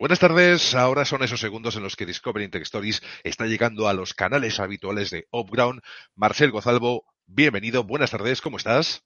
Buenas tardes, ahora son esos segundos en los que Discovery Tech Stories está llegando a los canales habituales de Upground. Marcel Gozalvo, bienvenido, buenas tardes, ¿cómo estás?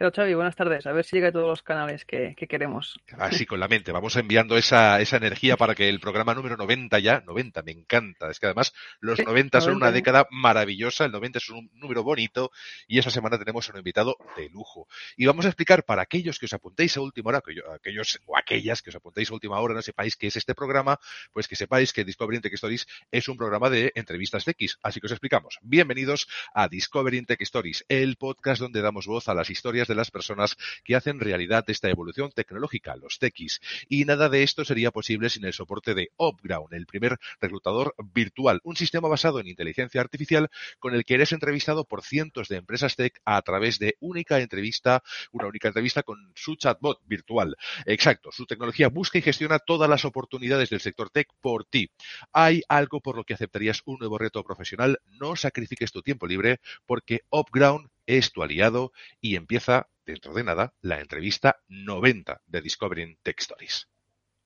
Hola Xavi, buenas tardes. A ver si llega a todos los canales que, queremos. Así con la mente, vamos enviando esa, esa energía para que el programa número 90 ya, 90, me encanta. Es que además los 90 son una década maravillosa, el 90 es un número bonito y esa semana tenemos un invitado de lujo. Y vamos a explicar para aquellos que os apuntéis a última hora, aquellos o aquellas que os apuntéis a última hora, no sepáis qué es este programa, pues que sepáis que Discovery Tech Stories es un programa de entrevistas de X. Así que os explicamos. Bienvenidos a Discovery Tech Stories, el podcast donde damos voz a las historias de las personas que hacen realidad esta evolución tecnológica, los TX. Y nada de esto sería posible sin el soporte de Upground, el primer reclutador virtual, un sistema basado en inteligencia artificial con el que eres entrevistado por cientos de empresas tech a través de única entrevista, una única entrevista con su chatbot virtual. Exacto, su tecnología busca y gestiona todas las oportunidades del sector tech por ti. Hay algo por lo que aceptarías un nuevo reto profesional, no sacrifiques tu tiempo libre porque Upground es tu aliado y empieza dentro de nada la entrevista 90 de Discovering Tech Stories.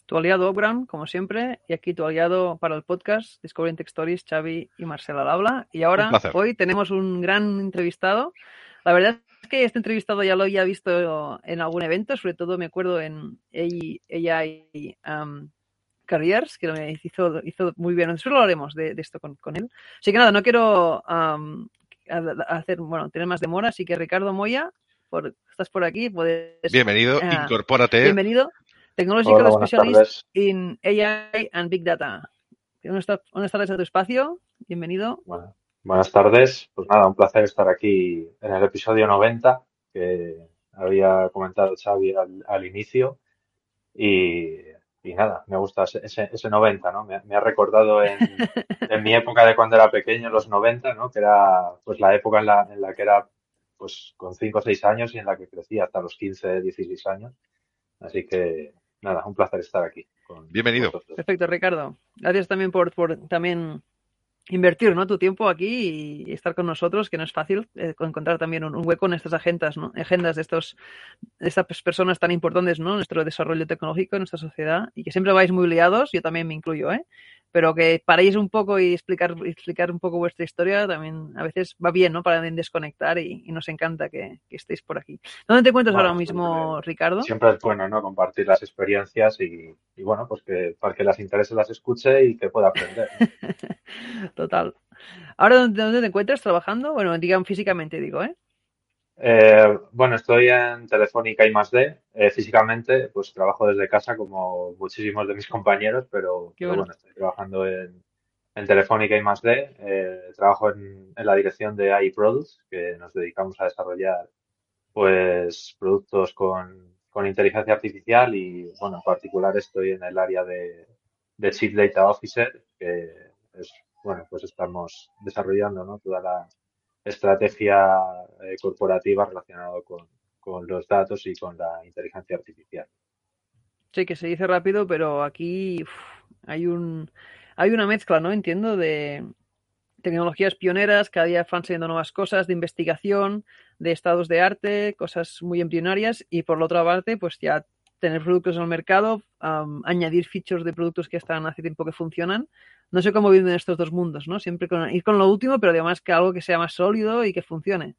Tu aliado Obran, como siempre, y aquí tu aliado para el podcast Discovering Tech Stories, Xavi y Marcela habla. Y ahora, hoy tenemos un gran entrevistado. La verdad es que este entrevistado ya lo había visto en algún evento, sobre todo me acuerdo en AI um, Careers, que hizo, hizo muy bien. Nosotros lo haremos de, esto con, él. Así que nada, no quiero um, hacer, bueno, tener más demora, así que Ricardo Moya, por, estás por aquí, puedes... Bienvenido, uh, incorpórate. Bienvenido. Technological Hola, Specialist in AI and Big Data. Buenas tardes a tu espacio, bienvenido. Bueno, buenas tardes, pues nada, un placer estar aquí en el episodio 90 que había comentado Xavi al, al inicio y y nada, me gusta ese, ese 90, ¿no? Me, ha recordado en, en, mi época de cuando era pequeño, los 90, ¿no? Que era pues la época en la, en la que era pues con 5 o 6 años y en la que crecía hasta los 15, 16 años. Así que nada, un placer estar aquí. Bienvenido. Perfecto, Ricardo. Gracias también por, por también invertir ¿no? tu tiempo aquí y estar con nosotros, que no es fácil eh, encontrar también un, hueco en estas agendas, ¿no? agendas de, estos, de estas personas tan importantes ¿no? nuestro desarrollo tecnológico, en nuestra sociedad, y que siempre vais muy liados, yo también me incluyo, ¿eh? Pero que paréis un poco y explicar, explicar un poco vuestra historia también a veces va bien, ¿no? Para desconectar y, nos encanta que, estéis por aquí. ¿Dónde te encuentras ahora mismo, Ricardo? Siempre es bueno, ¿no? Compartir las experiencias y, bueno, pues que para que las intereses las escuche y que pueda aprender. Total. Ahora, ¿dónde, ¿dónde te encuentras trabajando? Bueno, digan físicamente, digo, ¿eh? Eh, bueno, estoy en Telefónica y más D. Eh, físicamente, pues trabajo desde casa como muchísimos de mis compañeros, pero, bueno. estoy trabajando en, Telefónica y más D. Eh, trabajo en, la dirección de AI Products, que nos dedicamos a desarrollar pues productos con, inteligencia artificial y, bueno, en particular estoy en el área de, de Chief Data Officer, que es, bueno, pues estamos desarrollando ¿no? toda la estrategia eh, corporativa relacionada con, los datos y con la inteligencia artificial. Sí, que se dice rápido, pero aquí hay un hay una mezcla, ¿no? Entiendo de tecnologías pioneras, cada día van saliendo nuevas cosas de investigación, de estados de arte, cosas muy embrionarias y por la otra parte, pues ya tener productos en el mercado, añadir features de productos que están hace tiempo que funcionan no sé cómo viven estos dos mundos, ¿no? Siempre con, ir con lo último, pero además que algo que sea más sólido y que funcione.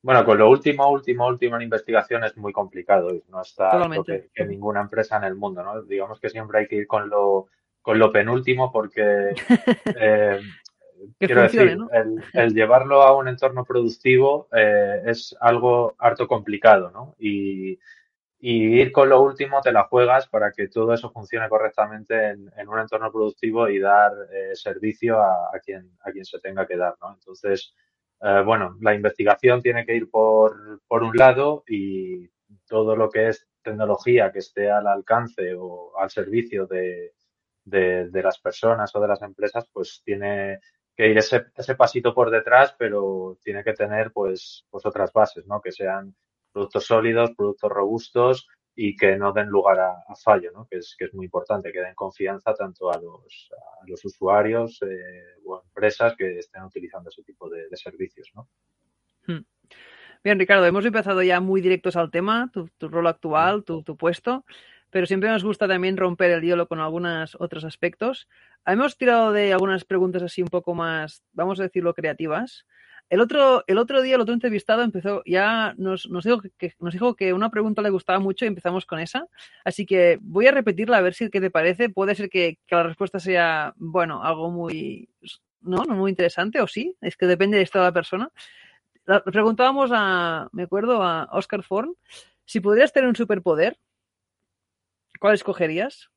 Bueno, con lo último, último, último en investigación es muy complicado y no está que, que, ninguna empresa en el mundo, ¿no? Digamos que siempre hay que ir con lo, con lo penúltimo porque eh, quiero decir, el, llevarlo a un entorno productivo eh, es algo harto complicado, ¿no? Y, y ir con lo último te la juegas para que todo eso funcione correctamente en, un entorno productivo y dar eh, servicio a, quien, a quien se tenga que dar, ¿no? Entonces, eh, bueno, la investigación tiene que ir por, por un lado y todo lo que es tecnología que esté al alcance o al servicio de, de, las personas o de las empresas, pues tiene que ir ese, ese pasito por detrás, pero tiene que tener pues, pues otras bases, ¿no? Que sean productos sólidos, productos robustos y que no den lugar a, fallo, ¿no? Que es, que es muy importante, que den confianza tanto a los, a los usuarios eh, o empresas que estén utilizando ese tipo de, servicios, ¿no? Hmm. Bien, Ricardo, hemos empezado ya muy directos al tema, tu, tu rol actual, tu, tu puesto pero siempre nos gusta también romper el hielo con algunos otros aspectos. Hemos tirado de algunas preguntas así un poco más, vamos a decirlo, creativas. El otro, el otro día, el otro entrevistado empezó, ya nos, nos, dijo que, nos dijo que una pregunta le gustaba mucho y empezamos con esa. Así que voy a repetirla a ver si qué te parece. Puede ser que, que la respuesta sea, bueno, algo muy, no, no muy interesante o sí, es que depende de esta la persona. Preguntábamos a, me acuerdo, a Oscar Forn, si podrías tener un superpoder, ¿Cuál escogerías?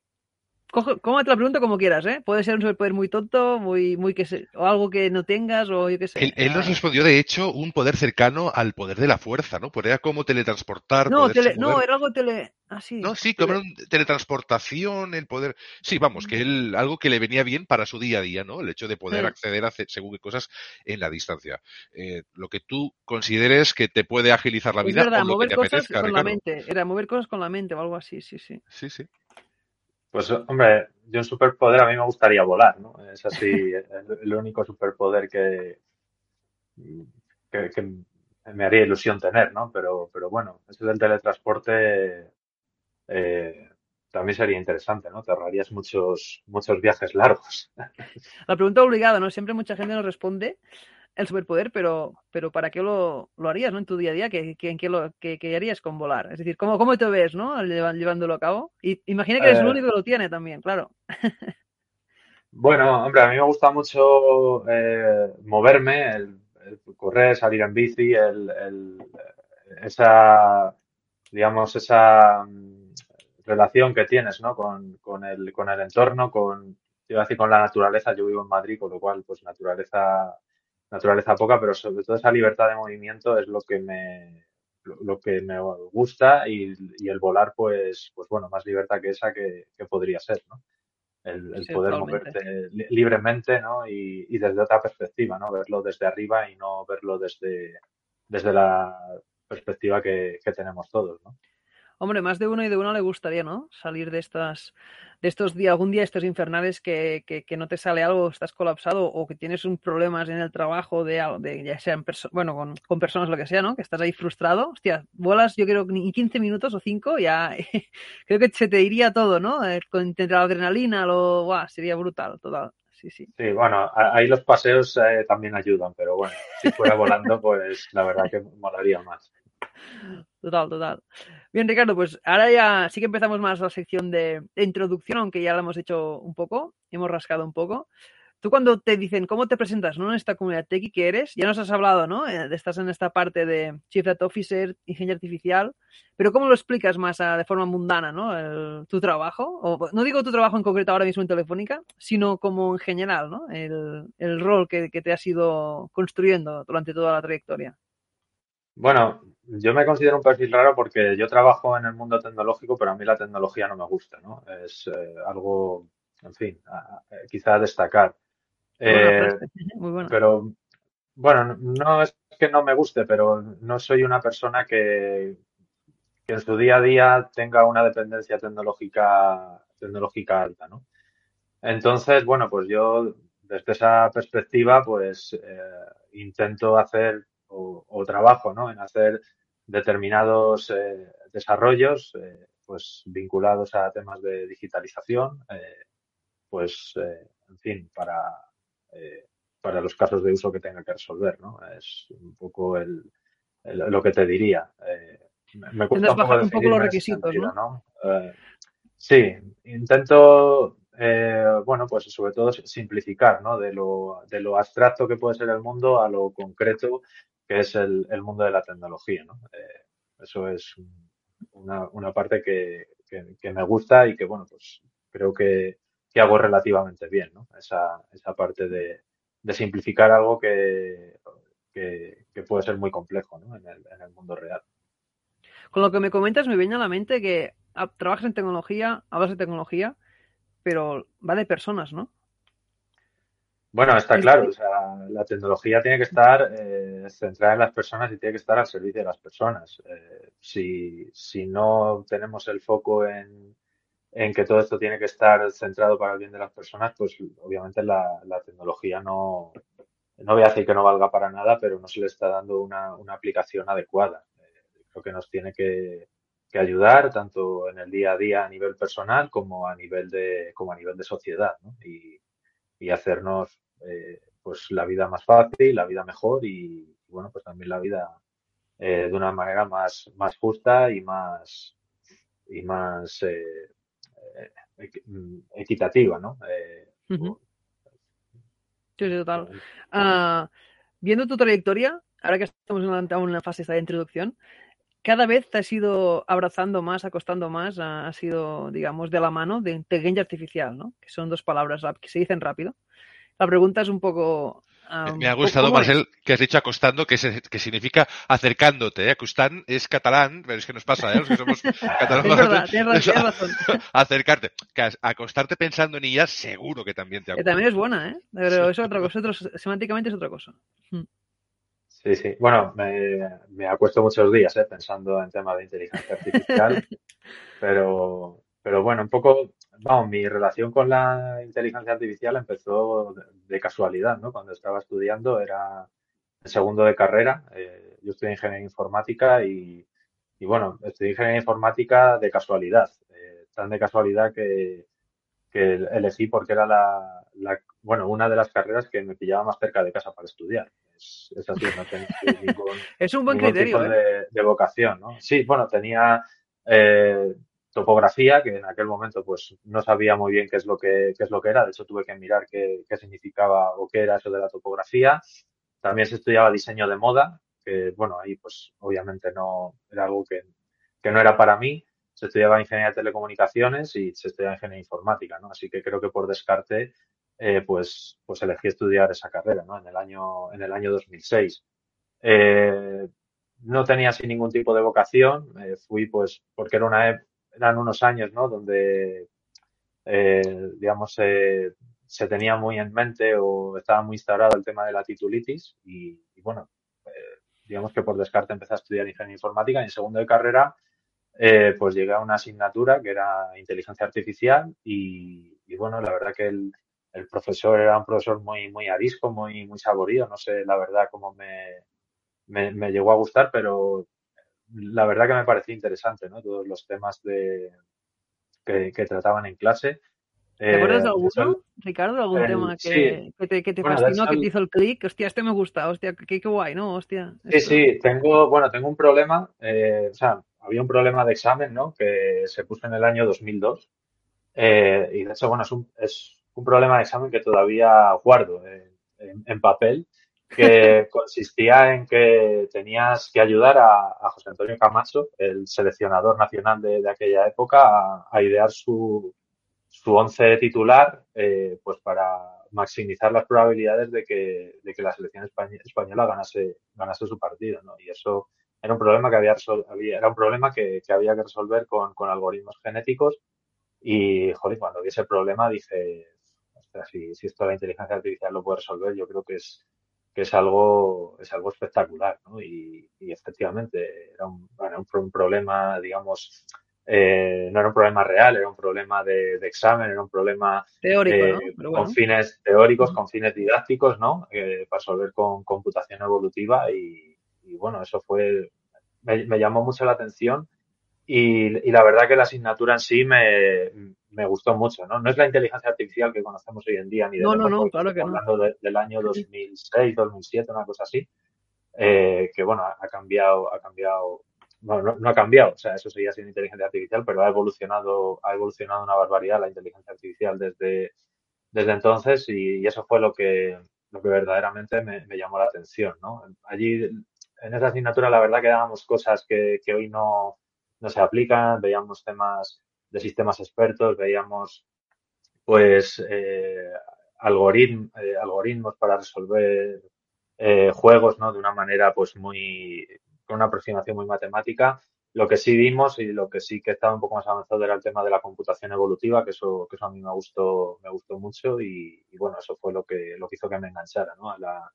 ¿Cómo te la pregunto como quieras, ¿eh? Puede ser un superpoder muy tonto, muy, muy que se, o algo que no tengas, o yo qué sé. Él, nos respondió, de hecho, un poder cercano al poder de la fuerza, ¿no? Podría como teletransportar. No, no era algo tele. Ah, sí. No, sí, como teletransportación, el poder. Sí, vamos, que él, algo que le venía bien para su día a día, ¿no? El hecho de poder acceder a según qué cosas en la distancia. Eh, lo que tú consideres que te puede agilizar la vida. Es verdad, mover cosas con la mente. Era mover cosas con la mente o algo así, sí, sí. Sí, sí. Pues, hombre, yo un superpoder a mí me gustaría volar, ¿no? Es así el, único superpoder que, que, me haría ilusión tener, ¿no? Pero, pero bueno, ese del teletransporte eh, también sería interesante, ¿no? Te ahorrarías muchos, muchos viajes largos. La pregunta obligada, ¿no? Siempre mucha gente nos responde el superpoder, pero, pero ¿para qué lo, lo harías, ¿no? En tu día a día, ¿qué, qué, lo, qué, harías con volar? Es decir, ¿cómo, cómo te ves, ¿no? Llevándolo a cabo. Y imagina que eres el único que lo tiene también, claro. Bueno, hombre, a mí me gusta mucho eh, moverme, el, correr, salir en bici, el, el, esa, digamos, esa mm, relación que tienes, ¿no? Con, con, el, con el entorno, con, iba a decir, con la naturaleza. Yo vivo en Madrid, con lo cual, pues naturaleza naturaleza poca, pero sobre todo esa libertad de movimiento es lo que me, lo que me gusta y, el volar, pues, pues bueno, más libertad que esa que, podría ser, ¿no? El, poder moverte libremente, ¿no? Y, y, desde otra perspectiva, ¿no? Verlo desde arriba y no verlo desde, desde la perspectiva que, que tenemos todos, ¿no? Hombre, más de uno y de uno le gustaría, ¿no? Salir de estas, de estos días, algún día estos infernales que, que, no te sale algo, estás colapsado o que tienes un problemas en el trabajo de, de ya sea en bueno, con, con, personas, lo que sea, ¿no? Que estás ahí frustrado. Hostia, vuelas, yo creo que ni 15 minutos o 5 ya, creo que se te iría todo, ¿no? Eh, con la adrenalina, lo, sería brutal, total. Sí, sí. Sí, bueno, ahí los paseos eh, también ayudan, pero bueno, si fuera volando, pues la verdad que molaría más. Total, total. Bien, Ricardo, pues ahora ya sí que empezamos más la sección de, introducción, aunque ya la hemos hecho un poco, hemos rascado un poco. Tú cuando te dicen cómo te presentas ¿no? en esta comunidad tequi que eres, ya nos has hablado, ¿no? Eh, estás en esta parte de Chief Data Officer, Ingeniero Artificial, pero ¿cómo lo explicas más de forma mundana, ¿no? tu trabajo, o no digo tu trabajo en concreto ahora mismo en Telefónica, sino como en general, ¿no? El, el rol que, que te has ido construyendo durante toda la trayectoria. Bueno, yo me considero un perfil raro porque yo trabajo en el mundo tecnológico, pero a mí la tecnología no me gusta, ¿no? Es eh, algo, en fin, quizá destacar. Eh, pero, bueno, no es que no me guste, pero no soy una persona que, que en su día a día tenga una dependencia tecnológica, tecnológica alta, ¿no? Entonces, bueno, pues yo desde esa perspectiva, pues eh, intento hacer o, trabajo ¿no? en hacer determinados eh, desarrollos eh, pues vinculados a temas de digitalización, eh, pues en fin, para, para los casos de uso que tenga que resolver, ¿no? Es un poco el, lo que te diría. me cuesta un poco, los requisitos, ¿no? sí, intento bueno, pues sobre todo simplificar, ¿no? De lo, de lo abstracto que puede ser el mundo a lo concreto que es el, mundo de la tecnología. ¿no? Eh, eso es una, parte que, me gusta y que, bueno, pues creo que, hago relativamente bien, ¿no? Esa, esa parte de, de simplificar algo que, que, puede ser muy complejo ¿no? en, el, en el mundo real. Con lo que me comentas me viene a la mente que ah, trabajas en tecnología, hablas de tecnología, pero va de personas, ¿no? Bueno, está claro, o sea, la tecnología tiene que estar eh, centrada en las personas y tiene que estar al servicio de las personas. Eh, si, si no tenemos el foco en, en que todo esto tiene que estar centrado para el bien de las personas, pues obviamente la, la tecnología no, no voy a decir que no valga para nada, pero no se le está dando una, una aplicación adecuada. Eh, creo que nos tiene que, que, ayudar tanto en el día a día a nivel personal como a nivel de, como a nivel de sociedad, ¿no? Y, y hacernos eh, pues la vida más fácil, la vida mejor y, bueno, pues también la vida eh, de una manera más, más justa y más y más eh, equitativa, ¿no? Sí, total. Ah, viendo tu trayectoria, ahora que estamos en una, fase de introducción, cada vez te has ido abrazando más, acostando más, ha, sido, digamos, de la mano de inteligencia artificial, ¿no? Que son dos palabras que se dicen rápido. La pregunta es un poco... me ha gustado, Marcel, que has dicho acostando, que, que significa acercándote. ¿eh? Acostán es catalán, pero es que nos pasa, ¿eh? Los que somos es verdad, tienes razón. Acercarte. acostarte pensando en ella, seguro que también te Que también es buena, ¿eh? Pero eso es otra cosa, semánticamente es otra cosa. Sí, sí. Bueno, me, me acuesto muchos días ¿eh? pensando en temas de inteligencia artificial, pero, pero bueno, un poco vamos, mi relación con la inteligencia artificial empezó de, casualidad, ¿no? Cuando estaba estudiando era el segundo de carrera. Eh, yo estudié ingeniería informática y, y, bueno, estudié ingeniería informática de casualidad. Eh, tan de casualidad que, que elegí porque era la, la, bueno, una de las carreras que me pillaba más cerca de casa para estudiar. Es, es así, no tenía ningún, es un buen criterio, tipo ¿eh? de, vocación, ¿no? Sí, bueno, tenía eh, topografía, que en aquel momento pues no sabía muy bien qué es lo que, qué es lo que era, de hecho tuve que mirar qué, qué significaba o qué era eso de la topografía. También se estudiaba diseño de moda, que bueno, ahí pues obviamente no era algo que, que no era para mí. Se estudiaba ingeniería de telecomunicaciones y se estudiaba ingeniería informática, ¿no? Así que creo que por descarte eh, pues, pues elegí estudiar esa carrera, ¿no? En el año, en el año 2006. Eh, no tenía así ningún tipo de vocación, eh, fui pues porque era eran unos años, ¿no? Donde, eh, digamos, se tenía muy en mente o estaba muy instaurado el tema de la titulitis y, bueno, digamos que por descarte empecé a estudiar ingeniería informática y en segundo de carrera, pues llegué a una asignatura que era inteligencia artificial y, y bueno, la verdad que el, el, profesor era un profesor muy, muy arisco, muy, muy saborido, no sé la verdad cómo me, me, me llegó a gustar, pero la verdad que me parecía interesante, ¿no? Todos los temas de, que, trataban en clase. ¿Te acuerdas de eh, alguno, Ricardo? ¿Algún tema que, te, que te fascinó, que te hizo el clic? Hostia, este me gusta, hostia, qué, qué guay, ¿no? Hostia. Sí, sí, tengo, bueno, tengo un problema, eh, o sea, había un problema de examen, ¿no? Que se puso en el año 2002. Eh, y de hecho, bueno, es un, es un problema de examen que todavía guardo en, en papel que consistía en que tenías que ayudar a, José Antonio Camacho, el seleccionador nacional de, aquella época, a, idear su, su once titular, eh, pues para maximizar las probabilidades de que, de que la selección española ganase, ganase su partido, ¿no? Y eso era un problema que había, era un problema que, que había que resolver con, con, algoritmos genéticos y, joder, cuando vi ese problema dije, si, si esto la inteligencia artificial lo puede resolver, yo creo que es, que es algo, es algo espectacular, ¿no? Y, y efectivamente era un, era un, problema, digamos, eh, no era un problema real, era un problema de, de examen, era un problema teórico, ¿no? con fines teóricos, con fines didácticos, ¿no? Eh, para resolver con computación evolutiva y, y bueno, eso fue, me, me, llamó mucho la atención y, y, la verdad que la asignatura en sí me, me gustó mucho, ¿no? No es la inteligencia artificial que conocemos hoy en día, ni de no, no, no, claro que hablando del año 2006, 2007, una cosa así, eh, que bueno, ha cambiado, ha cambiado, bueno, no, ha cambiado, o sea, eso seguía siendo inteligencia artificial, pero ha evolucionado, ha evolucionado una barbaridad la inteligencia artificial desde, desde entonces y, eso fue lo que, lo que verdaderamente me, me, llamó la atención, ¿no? Allí, en esa asignatura, la verdad que dábamos cosas que, que hoy no, no se aplican, veíamos temas de sistemas expertos, veíamos pues eh, eh, algoritmos para resolver eh, juegos ¿no? de una manera pues muy con una aproximación muy matemática. lo que sí vimos y lo que sí que estaba un poco más avanzado era el tema de la computación evolutiva, que eso, que eso a mí me gustó, me gustó mucho y, bueno, eso fue lo que, lo que hizo que me enganchara ¿no? a, la,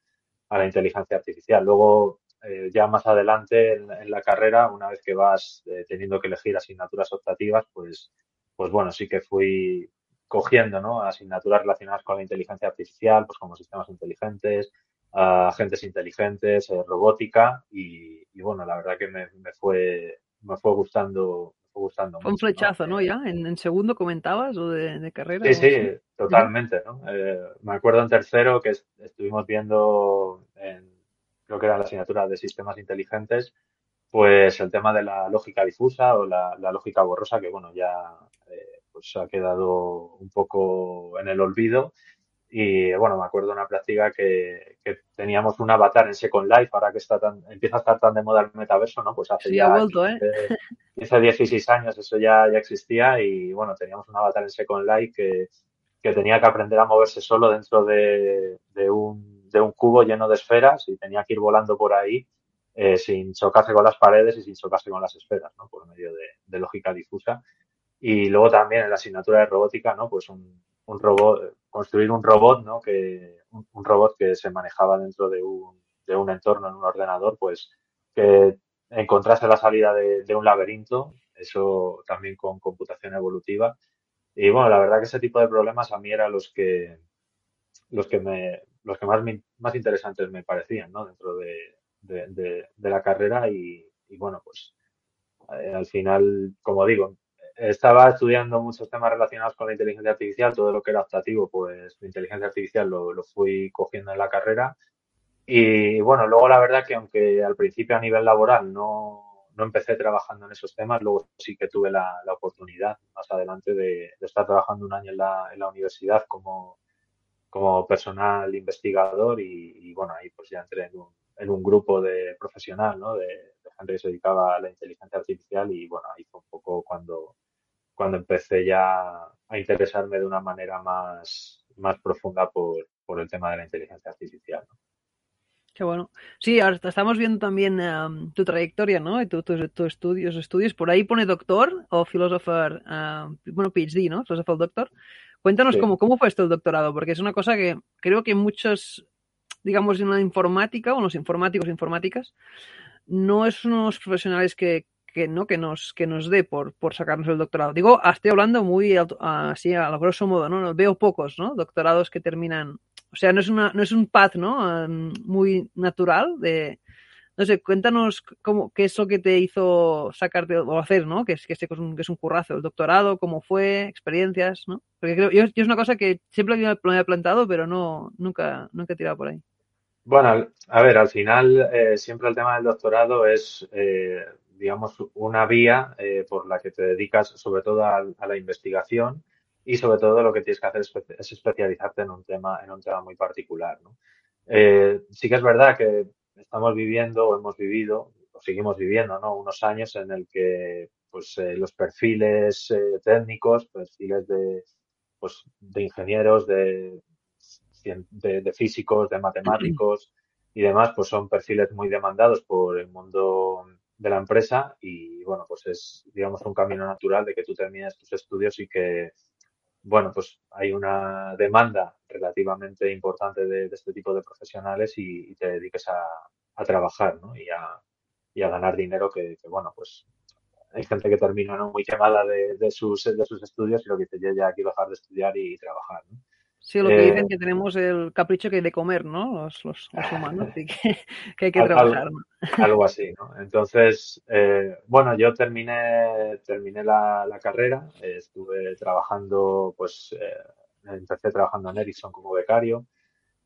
a la inteligencia artificial. Luego, eh, ya más adelante en, la carrera, una vez que vas eh, teniendo que elegir asignaturas optativas, pues, pues bueno, sí que fui cogiendo ¿no? asignaturas relacionadas con la inteligencia artificial, pues como sistemas inteligentes, agentes inteligentes, eh, robótica y, y, bueno, la verdad que me, me fue me fue gustando fue gustando un flechazo, ¿no? Ya, en, segundo comentabas o de, carrera. Sí, sí, totalmente, ¿no? Eh, me acuerdo en tercero que estuvimos viendo, en, creo que era la asignatura de sistemas inteligentes, pues el tema de la lógica difusa o la, lógica borrosa, que bueno, ya eh, pues ha quedado un poco en el olvido y bueno, me acuerdo de una práctica que, teníamos un avatar en Second Life, ahora que está tan, empieza a estar tan de moda el metaverso, ¿no? Pues hace ya vuelto, 15, 16 ¿eh? años eso ya, ya existía y bueno, teníamos un avatar en Second Life que, que tenía que aprender a moverse solo dentro de, de, un, de un cubo lleno de esferas y tenía que ir volando por ahí eh, sin chocarse con las paredes y sin chocarse con las esferas, ¿no? Por medio de, lógica difusa. Y luego también en la asignatura de robótica, ¿no? Pues un, robot, construir un robot, ¿no? Que, un, robot que se manejaba dentro de un, de un entorno, en un ordenador, pues que encontrase la salida de, un laberinto, eso también con computación evolutiva. Y bueno, la verdad que ese tipo de problemas a mí eran los que, los que me, los que más, más interesantes me parecían, ¿no? Dentro de, de, de la carrera y, y bueno, pues eh, al final, como digo, estaba estudiando muchos temas relacionados con la inteligencia artificial, todo lo que era optativo, pues la inteligencia artificial lo, lo fui cogiendo en la carrera. Y bueno, luego la verdad que aunque al principio a nivel laboral no, no empecé trabajando en esos temas, luego sí que tuve la, la oportunidad más adelante de, de, estar trabajando un año en la, en la universidad como, como personal investigador y, y, bueno, ahí pues ya entré en un, en un grupo de profesional, ¿no? De, de gente que se dedicaba a la inteligencia artificial y bueno, ahí fue un poco cuando, cuando empecé ya a interesarme de una manera más, más profunda por, por el tema de la inteligencia artificial. Qué bueno. Sí, ahora estamos viendo también um, tu trayectoria, ¿no? Y tus tu, tu estudios, estudios. Por ahí pone doctor o filósofo, uh, bueno, PhD, ¿no? Filósofo doctor. Cuéntanos sí. cómo, cómo fue esto el doctorado, porque es una cosa que creo que muchos, digamos, en la informática o los informáticos informáticas, no es unos profesionales que, que no que nos que nos dé por, por sacarnos el doctorado. Digo, estoy hablando muy así a lo grosso modo, ¿no? Veo pocos, ¿no? Doctorados que terminan, o sea, no es una no es un path, ¿no? Muy natural de no sé, cuéntanos cómo, qué es lo que te hizo sacarte o hacer, ¿no? Que es, que es, un, que es un currazo, el doctorado, cómo fue, experiencias, ¿no? Porque creo, yo, yo es una cosa que siempre me había plantado, pero no, nunca, nunca he tirado por ahí. Bueno, a ver, al final eh, siempre el tema del doctorado es eh, digamos, una vía eh, por la que te dedicas sobre todo a, la investigación y sobre todo lo que tienes que hacer es, es especializarte en un tema, en un tema muy particular. ¿no? Sí que es verdad que estamos viviendo o hemos vivido o seguimos viviendo ¿no? unos años en el que pues, eh, los perfiles eh, técnicos, perfiles de, pues, de ingenieros, de, de, de físicos, de matemáticos y demás, pues son perfiles muy demandados por el mundo de la empresa y bueno, pues es digamos un camino natural de que tú termines tus estudios y que bueno, pues hay una demanda relativamente importante de, este tipo de profesionales y, te dediques a, a trabajar ¿no? y, a, y, a, ganar dinero que, que, bueno, pues hay gente que termina ¿no? muy quemada de, de, sus, de sus estudios y lo que dice, yo ya quiero dejar de estudiar y trabajar. ¿no? Sí, lo que eh, dicen que tenemos el capricho que de comer, ¿no? Los, los, los humanos, y que, que, hay que trabajar. Algo, algo así, ¿no? Entonces, eh, bueno, yo terminé, terminé la, la carrera, eh, estuve trabajando, pues, eh, empecé trabajando en Ericsson como becario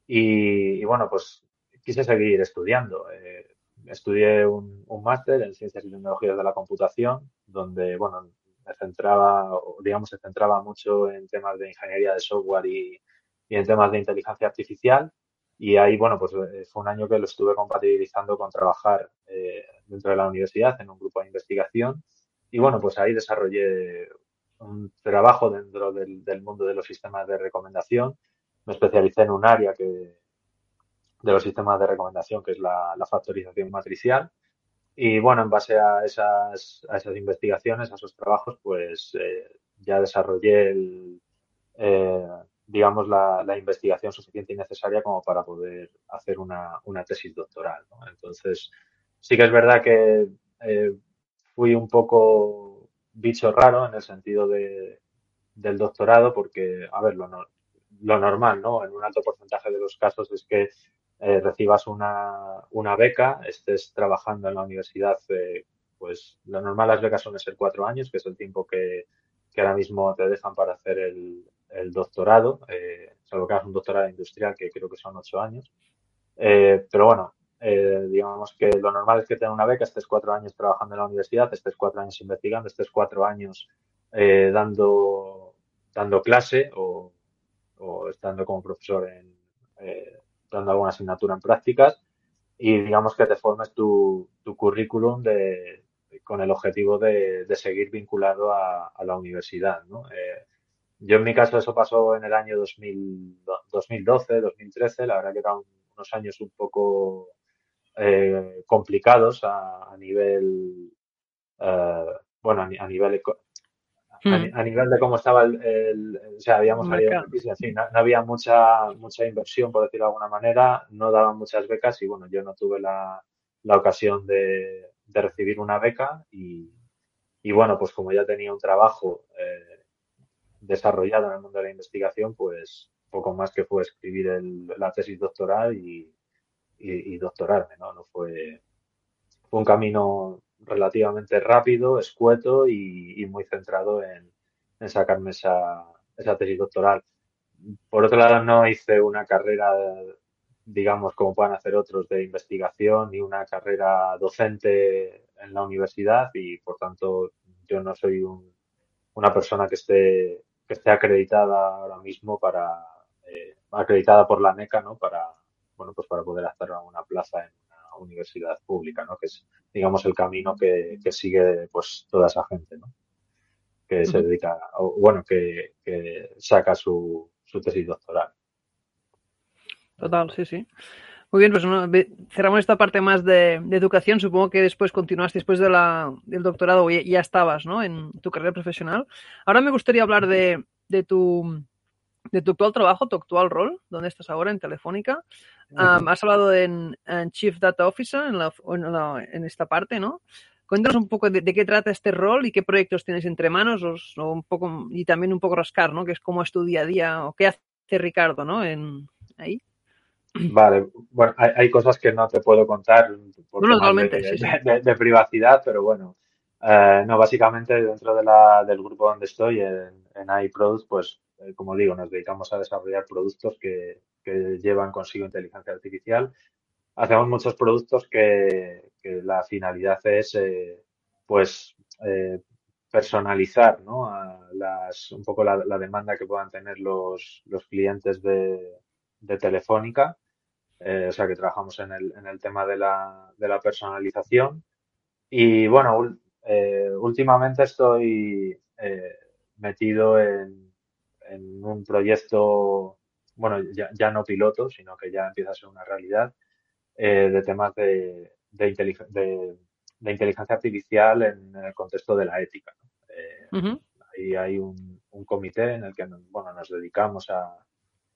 y, y bueno, pues quise seguir estudiando. Eh, estudié un, un máster en Ciencias y Tecnologías de la Computación, donde, bueno, me centraba, digamos, se centraba mucho en temas de ingeniería de software y, en temas de inteligencia artificial. Y ahí, bueno, pues eh, fue un año que lo estuve compatibilizando con trabajar eh, dentro de la universidad en un grupo de investigación. Y bueno, pues ahí desarrollé un trabajo dentro del, del mundo de los sistemas de recomendación. Me especialicé en un área que, de los sistemas de recomendación, que es la, la factorización matricial. Y bueno, en base a esas, a esas investigaciones, a esos trabajos, pues eh, ya desarrollé el, eh, digamos, la, investigación suficiente y necesaria como para poder hacer una, una tesis doctoral. ¿no? Entonces, sí que es verdad que eh, fui un poco bicho raro en el sentido de, del doctorado, porque, a ver, lo, lo normal, ¿no? En un alto porcentaje de los casos es que eh, recibas una, una, beca, estés trabajando en la universidad, eh, pues lo normal las becas son ser cuatro años, que es el tiempo que, que ahora mismo te dejan para hacer el, el doctorado, eh, salvo que hagas un doctorado industrial, que creo que son ocho años. Pero bueno, digamos que lo normal es que tenga una beca, estés cuatro años trabajando en la universidad, estés cuatro años investigando, estés cuatro años dando, dando clase o, o estando como profesor en, dando alguna asignatura en prácticas y digamos que te formes tu, currículum de, con el objetivo de, seguir vinculado a, la universidad. Eh, yo en mi caso eso pasó en el año 2000, 2012, 2013, la verdad que eran unos años un poco eh, complicados a, nivel, uh, bueno, a, a a, hmm. a, nivel de cómo estaba el, el o sea, habíamos salido de crisis, en fin, no, no, había mucha, mucha inversión, por decirlo de alguna manera, no daban muchas becas y bueno, yo no tuve la, la ocasión de, de, recibir una beca y, y, bueno, pues como ya tenía un trabajo eh, desarrollado en el mundo de la investigación, pues poco más que fue escribir el, la tesis doctoral y, y, y doctorarme, ¿no? No fue, fue un camino relativamente rápido, escueto y, muy centrado en, en sacarme esa, esa, tesis doctoral. Por otro lado, no hice una carrera, digamos, como puedan hacer otros, de investigación ni una carrera docente en la universidad y, por tanto, yo no soy un, una persona que esté, que esté acreditada ahora mismo para, eh, acreditada por la NECA, ¿no? Para, bueno, pues para poder hacer una plaza en universidad pública, ¿no? Que es, digamos, el camino que, que sigue, pues, toda esa gente, ¿no? Que se dedica, o, bueno, que, que saca su, su, tesis doctoral. Total, sí, sí. Muy bien, pues ¿no? cerramos esta parte más de, de, educación. Supongo que después continuaste, después de la, del doctorado, ya, ya estabas ¿no? en tu carrera profesional. Ahora me gustaría hablar de, de tu de tu actual trabajo, tu actual rol, ¿dónde estás ahora en Telefónica. Um, has hablado en, en, Chief Data Officer, en, la, en, la, en, esta parte, ¿no? Cuéntanos un poco de, de, qué trata este rol y qué proyectos tienes entre manos, o, o, un poco, y también un poco rascar, ¿no? Que es cómo es tu día a día, o qué hace Ricardo, ¿no? En, ahí. Vale, bueno, hay, hay, cosas que no te puedo contar por bueno, totalmente, de, sí, sí. de, de, privacidad, pero bueno, eh, no, básicamente dentro de la, del grupo donde estoy, en, en iProduct, pues como digo, nos dedicamos a desarrollar productos que, llevan consigo inteligencia artificial. Hacemos muchos productos que, la finalidad es, eh, pues, eh, personalizar, ¿no? Un poco la, demanda que puedan tener los, los clientes de, Telefónica. Eh, o sea, que trabajamos en el, tema de la, personalización. Y bueno, eh, últimamente estoy eh, metido en, en, un proyecto, bueno, ya, ya, no piloto, sino que ya empieza a ser una realidad, eh, de temas de, de, inteligen de, de, inteligencia artificial en, el contexto de la ética. ¿no? Uh -huh. Ahí hay un, un, comité en el que bueno, nos dedicamos a,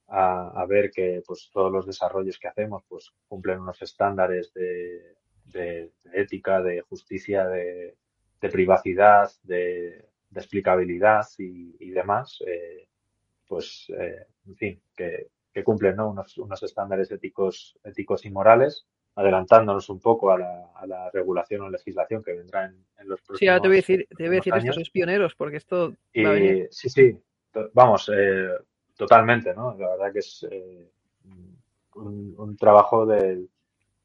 a, a, ver que pues, todos los desarrollos que hacemos pues, cumplen unos estándares de, de, de ética, de justicia, de, de privacidad, de, de explicabilidad y, y demás, eh, pues, eh, en fin, que, que cumplen ¿no? unos, unos, estándares éticos, éticos y morales, adelantándonos un poco a la, a la regulación o legislación que vendrá en, en los próximos Sí, ahora te voy a decir, te voy a decir estos pioneros, porque esto y, va a venir. Sí, sí, vamos, eh, totalmente, ¿no? La verdad que es eh, un, un, trabajo del,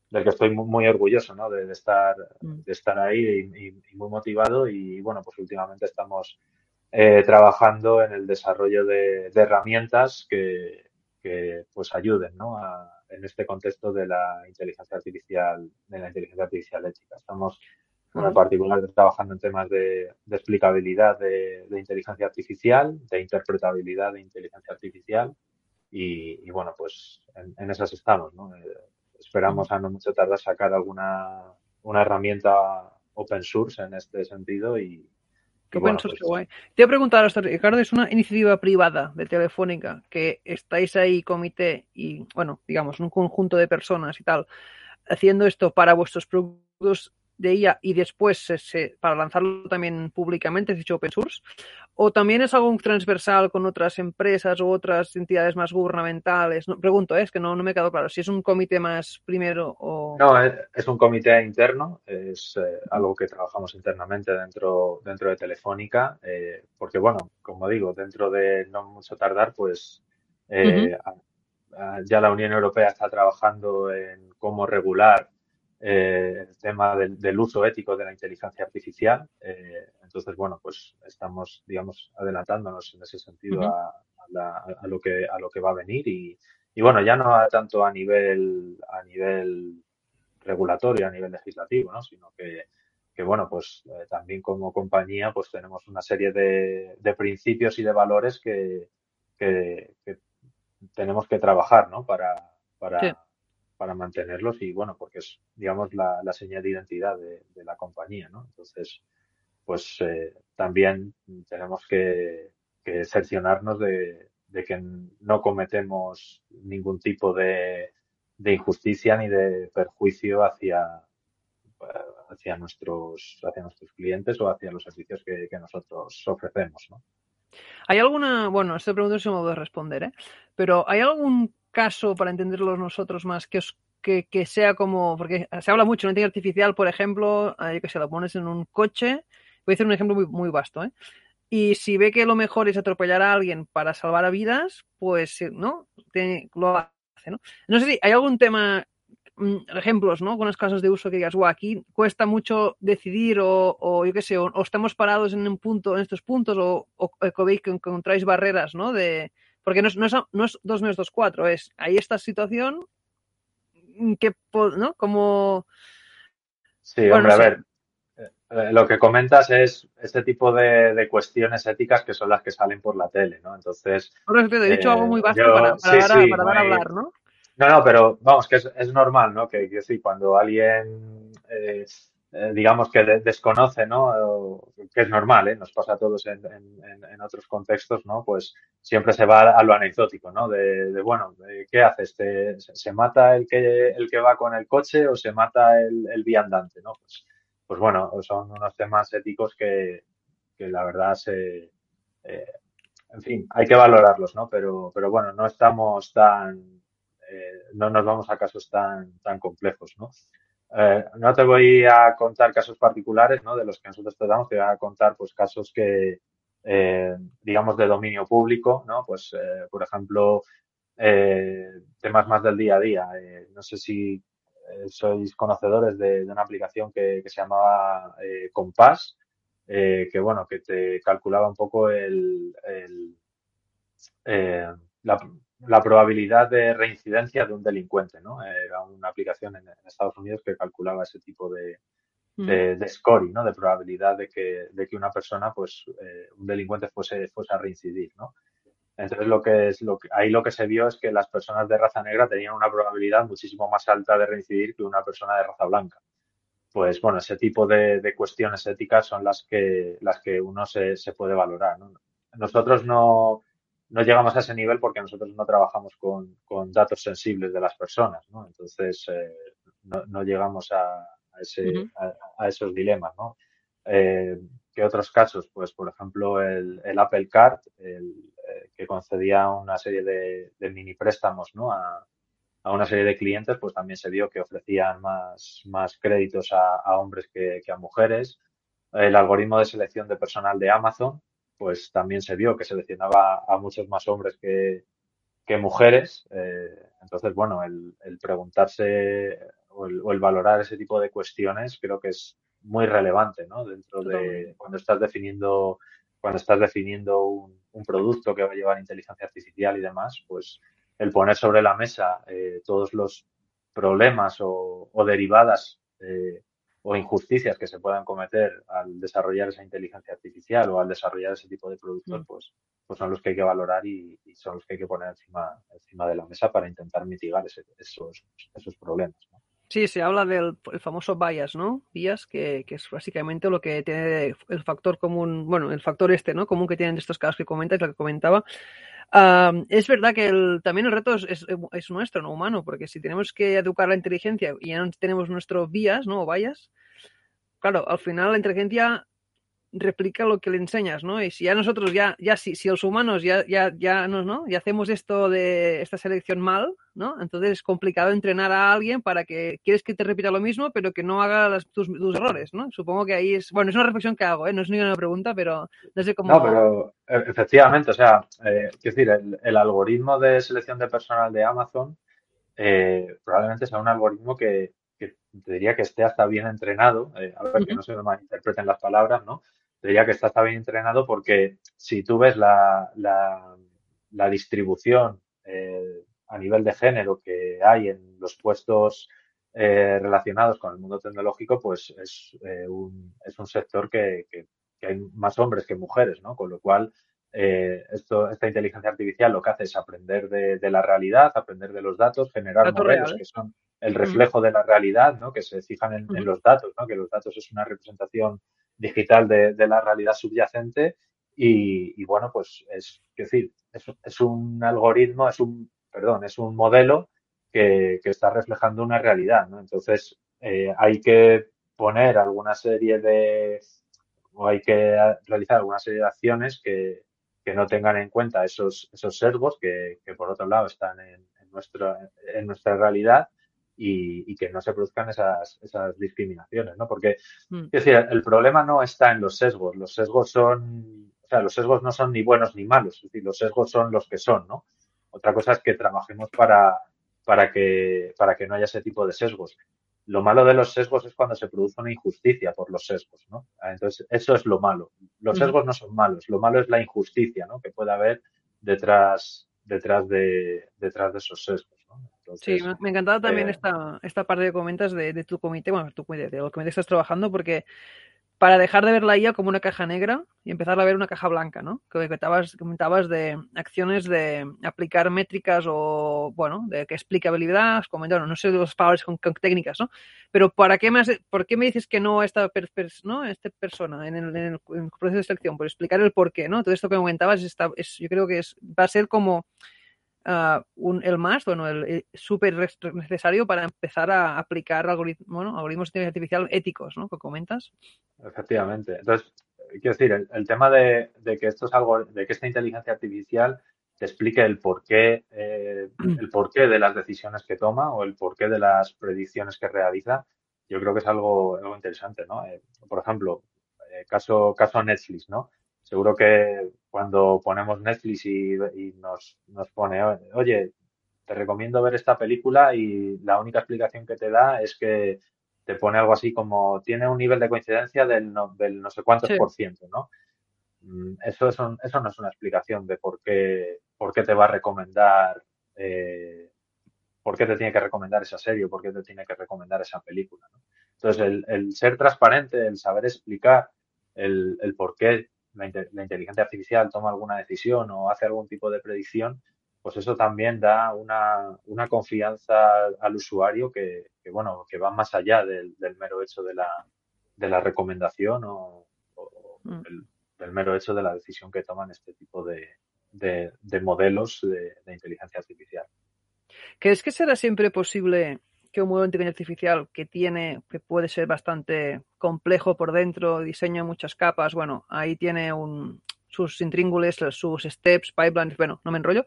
del que estoy muy, orgulloso, ¿no? De, de, estar, mm. de estar ahí y, y, y, muy motivado y, bueno, pues últimamente estamos eh, trabajando en el desarrollo de, de herramientas que, que, pues ayuden, ¿no? A, en este contexto de la inteligencia artificial, de la inteligencia artificial ética. Estamos en particular trabajando en temas de, de explicabilidad de, de, inteligencia artificial, de interpretabilidad de inteligencia artificial y, y bueno, pues en, en, esas estamos, ¿no? Eh, esperamos a no mucho tardar sacar alguna una herramienta open source en este sentido y, Qué bueno, pues, guay. Te voy a preguntar, Ricardo, es una iniciativa privada de Telefónica que estáis ahí, comité y, bueno, digamos, un conjunto de personas y tal, haciendo esto para vuestros productos de ella y después se, para lanzarlo también públicamente, es dicho open source, o también es algo transversal con otras empresas u otras entidades más gubernamentales. No, pregunto, ¿eh? es que no, no me quedado claro si es un comité más primero o... No, es, un comité interno, es eh, algo que trabajamos internamente dentro, dentro de Telefónica, eh, porque bueno, como digo, dentro de no mucho tardar, pues ya la Unión Europea está trabajando en cómo regular eh, el tema del, uso ético de la inteligencia artificial. Eh, entonces, bueno, pues estamos, digamos, adelantándonos en ese sentido a, lo que a lo que va a venir y, bueno, ya no tanto a nivel a nivel regulatorio, a nivel legislativo, ¿no? sino que, que bueno, pues eh, también como compañía, pues tenemos una serie de, principios y de valores que, que, tenemos que trabajar, ¿no? Para, para, para mantenerlos y bueno, porque es, digamos, la, señal de identidad de, la compañía, ¿no? Entonces, pues eh, también tenemos que, que cerciorarnos de, que no cometemos ningún tipo de, injusticia ni de perjuicio hacia, hacia, nuestros, hacia nuestros clientes o hacia los servicios que, nosotros ofrecemos, ¿no? ¿Hay alguna, bueno, esta pregunta se me puede responder, ¿eh? pero ¿hay algún caso, para entenderlo nosotros más, que, os, que, sea como, porque se habla mucho de inteligencia artificial, por ejemplo, eh, que se lo pones en un coche, voy a hacer un ejemplo muy, muy vasto, ¿eh? Y si ve que lo mejor es atropellar a alguien para salvar a vidas, pues, eh, ¿no? lo hace, ¿no? No sé si hay algún tema, mm, ejemplos, ¿no? Con los casos de uso que digas, guau, aquí cuesta mucho decidir o, o yo qué sé, o, estamos parados en un punto, en estos puntos, o, o, o que encontráis barreras, ¿no? De, porque no es, no es, no es 2 menos 2, 4, es ahí esta situación que, ¿no? Como... Sí, hombre, a ver, eh, lo que comentas es este tipo de, cuestiones éticas que son las que salen por la tele, ¿no? Entonces... he dicho algo muy básico para, dar, a, hablar, ¿no? No, no, pero vamos, que es, es normal, ¿no? Que, que sí, cuando alguien eh, eh, digamos que desconoce, ¿no? Que es normal, ¿eh? Nos pasa a todos en, en, otros contextos, ¿no? Pues siempre se va a lo anecdótico, ¿no? De, bueno, ¿qué haces? ¿Se mata el que, el que va con el coche o se mata el, el viandante, ¿no? Pues, pues bueno, son unos temas éticos que, que la verdad se, eh, en fin, hay que valorarlos, ¿no? Pero, pero bueno, no estamos tan, eh, no nos vamos a casos tan, tan complejos, ¿no? Eh, no te voy a contar casos particulares ¿no? de los que nosotros tratamos, te voy a contar pues casos que, eh, digamos, de dominio público, ¿no? Pues, eh, por ejemplo, temas más del día a día. no sé si sois conocedores de, una aplicación que, se llamaba Compass, que, bueno, que te calculaba un poco el, la, la probabilidad de reincidencia de un delincuente, ¿no? Era una aplicación en, Estados Unidos que calculaba ese tipo de, de, scoring, ¿no? De probabilidad de que, de que una persona, pues, eh, un delincuente fuese, fuese a reincidir, ¿no? Entonces lo que es lo que ahí lo que se vio es que las personas de raza negra tenían una probabilidad muchísimo más alta de reincidir que una persona de raza blanca. Pues bueno, ese tipo de, de cuestiones éticas son las que las que uno se, se puede valorar. ¿no? Nosotros no, no llegamos a ese nivel porque nosotros no trabajamos con, con datos sensibles de las personas, ¿no? Entonces, eh, no, no, llegamos a, a ese, a, esos dilemas, ¿no? Eh, ¿Qué otros casos? Pues, por ejemplo, el, el Apple Card, el, eh, que concedía una serie de, de mini préstamos, ¿no? A, una serie de clientes, pues también se vio que ofrecían más, más créditos a, a hombres que, que a mujeres. El algoritmo de selección de personal de Amazon, pues también se vio que seleccionaba a muchos más hombres que, que mujeres. Eh, entonces, bueno, el, el preguntarse o el, o el, valorar ese tipo de cuestiones creo que es muy relevante, ¿no? Dentro de cuando estás definiendo cuando estás definiendo un, un, producto que va a llevar inteligencia artificial y demás, pues el poner sobre la mesa eh, todos los problemas o, o derivadas eh, o injusticias que se puedan cometer al desarrollar esa inteligencia artificial o al desarrollar ese tipo de productos, mm. pues, pues son los que hay que valorar y, y, son los que hay que poner encima, encima de la mesa para intentar mitigar ese, esos, esos problemas. ¿no? Sí, se habla del famoso bias, ¿no? Bias, que, es básicamente lo que tiene el factor común, bueno, el factor este, ¿no? Común que tienen estos casos que comentas, lo que comentaba. es verdad que también el reto es, es, nuestro, no humano, porque si tenemos que educar la inteligencia y ya no tenemos nuestro bias, ¿no? O bias, claro, al final la inteligencia replica lo que le enseñas, ¿no? Y si ya nosotros, ya, ya si, si los humanos ya, ya, ya, no, ¿no? Ya hacemos esto de esta selección mal, ¿no? Entonces es complicado entrenar a alguien para que quieres que te repita lo mismo, pero que no haga tus, errores, ¿no? Supongo que ahí es, bueno, es una reflexión que hago, ¿eh? No es ni una pregunta, pero no sé cómo. No, pero e, efectivamente, o sea, eh, decir, el, el, algoritmo de selección de personal de Amazon eh, probablemente sea un algoritmo que te diría que esté hasta bien entrenado, eh, a ver que no se me malinterpreten las palabras, ¿no? Te diría que está, hasta bien entrenado porque si tú ves la, la, la distribución eh, a nivel de género que hay en los puestos eh, relacionados con el mundo tecnológico, pues es, un, es un sector que, que, que, hay más hombres que mujeres, ¿no? Con lo cual, eh, esto, esta inteligencia artificial lo que hace es aprender de, de la realidad, aprender de los datos, generar modelos que son el reflejo de la realidad, ¿no? que se fijan en, en, los datos, ¿no? que los datos es una representación digital de, de la realidad subyacente y, y, bueno, pues es, decir, es, es, un algoritmo, es un, perdón, es un modelo que, que está reflejando una realidad, ¿no? Entonces, eh, hay que poner alguna serie de, o hay que realizar alguna serie de acciones que, que no tengan en cuenta esos, esos sesgos que, que por otro lado están en, en, nuestra, en nuestra realidad y, y, que no se produzcan esas, esas discriminaciones, ¿no? Porque, mm. es decir, el problema no está en los sesgos, los sesgos son, o sea, los sesgos no son ni buenos ni malos, es decir, los sesgos son los que son, ¿no? Otra cosa es que trabajemos para, para que, para que no haya ese tipo de sesgos. Lo malo de los sesgos es cuando se produce una injusticia por los sesgos, ¿no? Entonces, eso es lo malo. Los sesgos no son malos, lo malo es la injusticia, ¿no? Que puede haber detrás, detrás de, detrás de esos sesgos. ¿no? Entonces, sí, me encantaba también eh, esta, esta parte de comentas de, de, tu comité, bueno, tu comité, de lo que estás trabajando, porque para dejar de ver la IA como una caja negra y empezar a ver una caja blanca, ¿no? Que comentabas, comentabas de acciones de aplicar métricas o, bueno, de que explicabilidad, comentaron, no sé los palabras con, técnicas, ¿no? Pero ¿para qué has, ¿por qué me dices que no esta, per, ¿no? esta persona en el, en el, proceso de selección? Por explicar el por qué, ¿no? Todo esto que comentabas, está, es, yo creo que es, va a ser como uh, un, el más, bueno, el, el súper necesario para empezar a aplicar algoritmos, bueno, algoritmos de inteligencia artificial éticos, ¿no? Que comentas. Efectivamente. Entonces, quiero decir, el, el tema de, de, que esto es algo, de que esta inteligencia artificial te explique el porqué, eh, el porqué de las decisiones que toma o el porqué de las predicciones que realiza, yo creo que es algo, algo interesante, ¿no? Eh, por ejemplo, eh, caso, caso Netflix, ¿no? Seguro que cuando ponemos Netflix y, y nos, nos pone, oye, te recomiendo ver esta película y la única explicación que te da es que te pone algo así como tiene un nivel de coincidencia del no, del no sé cuántos sí. por ciento, ¿no? Mm, eso, es un, eso no es una explicación de por qué, por qué te va a recomendar, eh, por qué te tiene que recomendar esa serie o por qué te tiene que recomendar esa película. ¿no? Entonces, el, el, ser transparente, el saber explicar el, el por qué la, la, inteligencia artificial toma alguna decisión o hace algún tipo de predicción, pues eso también da una, una confianza al usuario que, que, bueno, que va más allá del, del mero hecho de la, de la recomendación o, o mm. el, del mero hecho de la decisión que toman este tipo de, de, de modelos de, de, inteligencia artificial. ¿Crees que será siempre posible un modelo de inteligencia artificial que tiene, que puede ser bastante complejo por dentro, diseña muchas capas, bueno, ahí tiene sus intríngules, sus steps, pipelines, bueno, no me enrollo,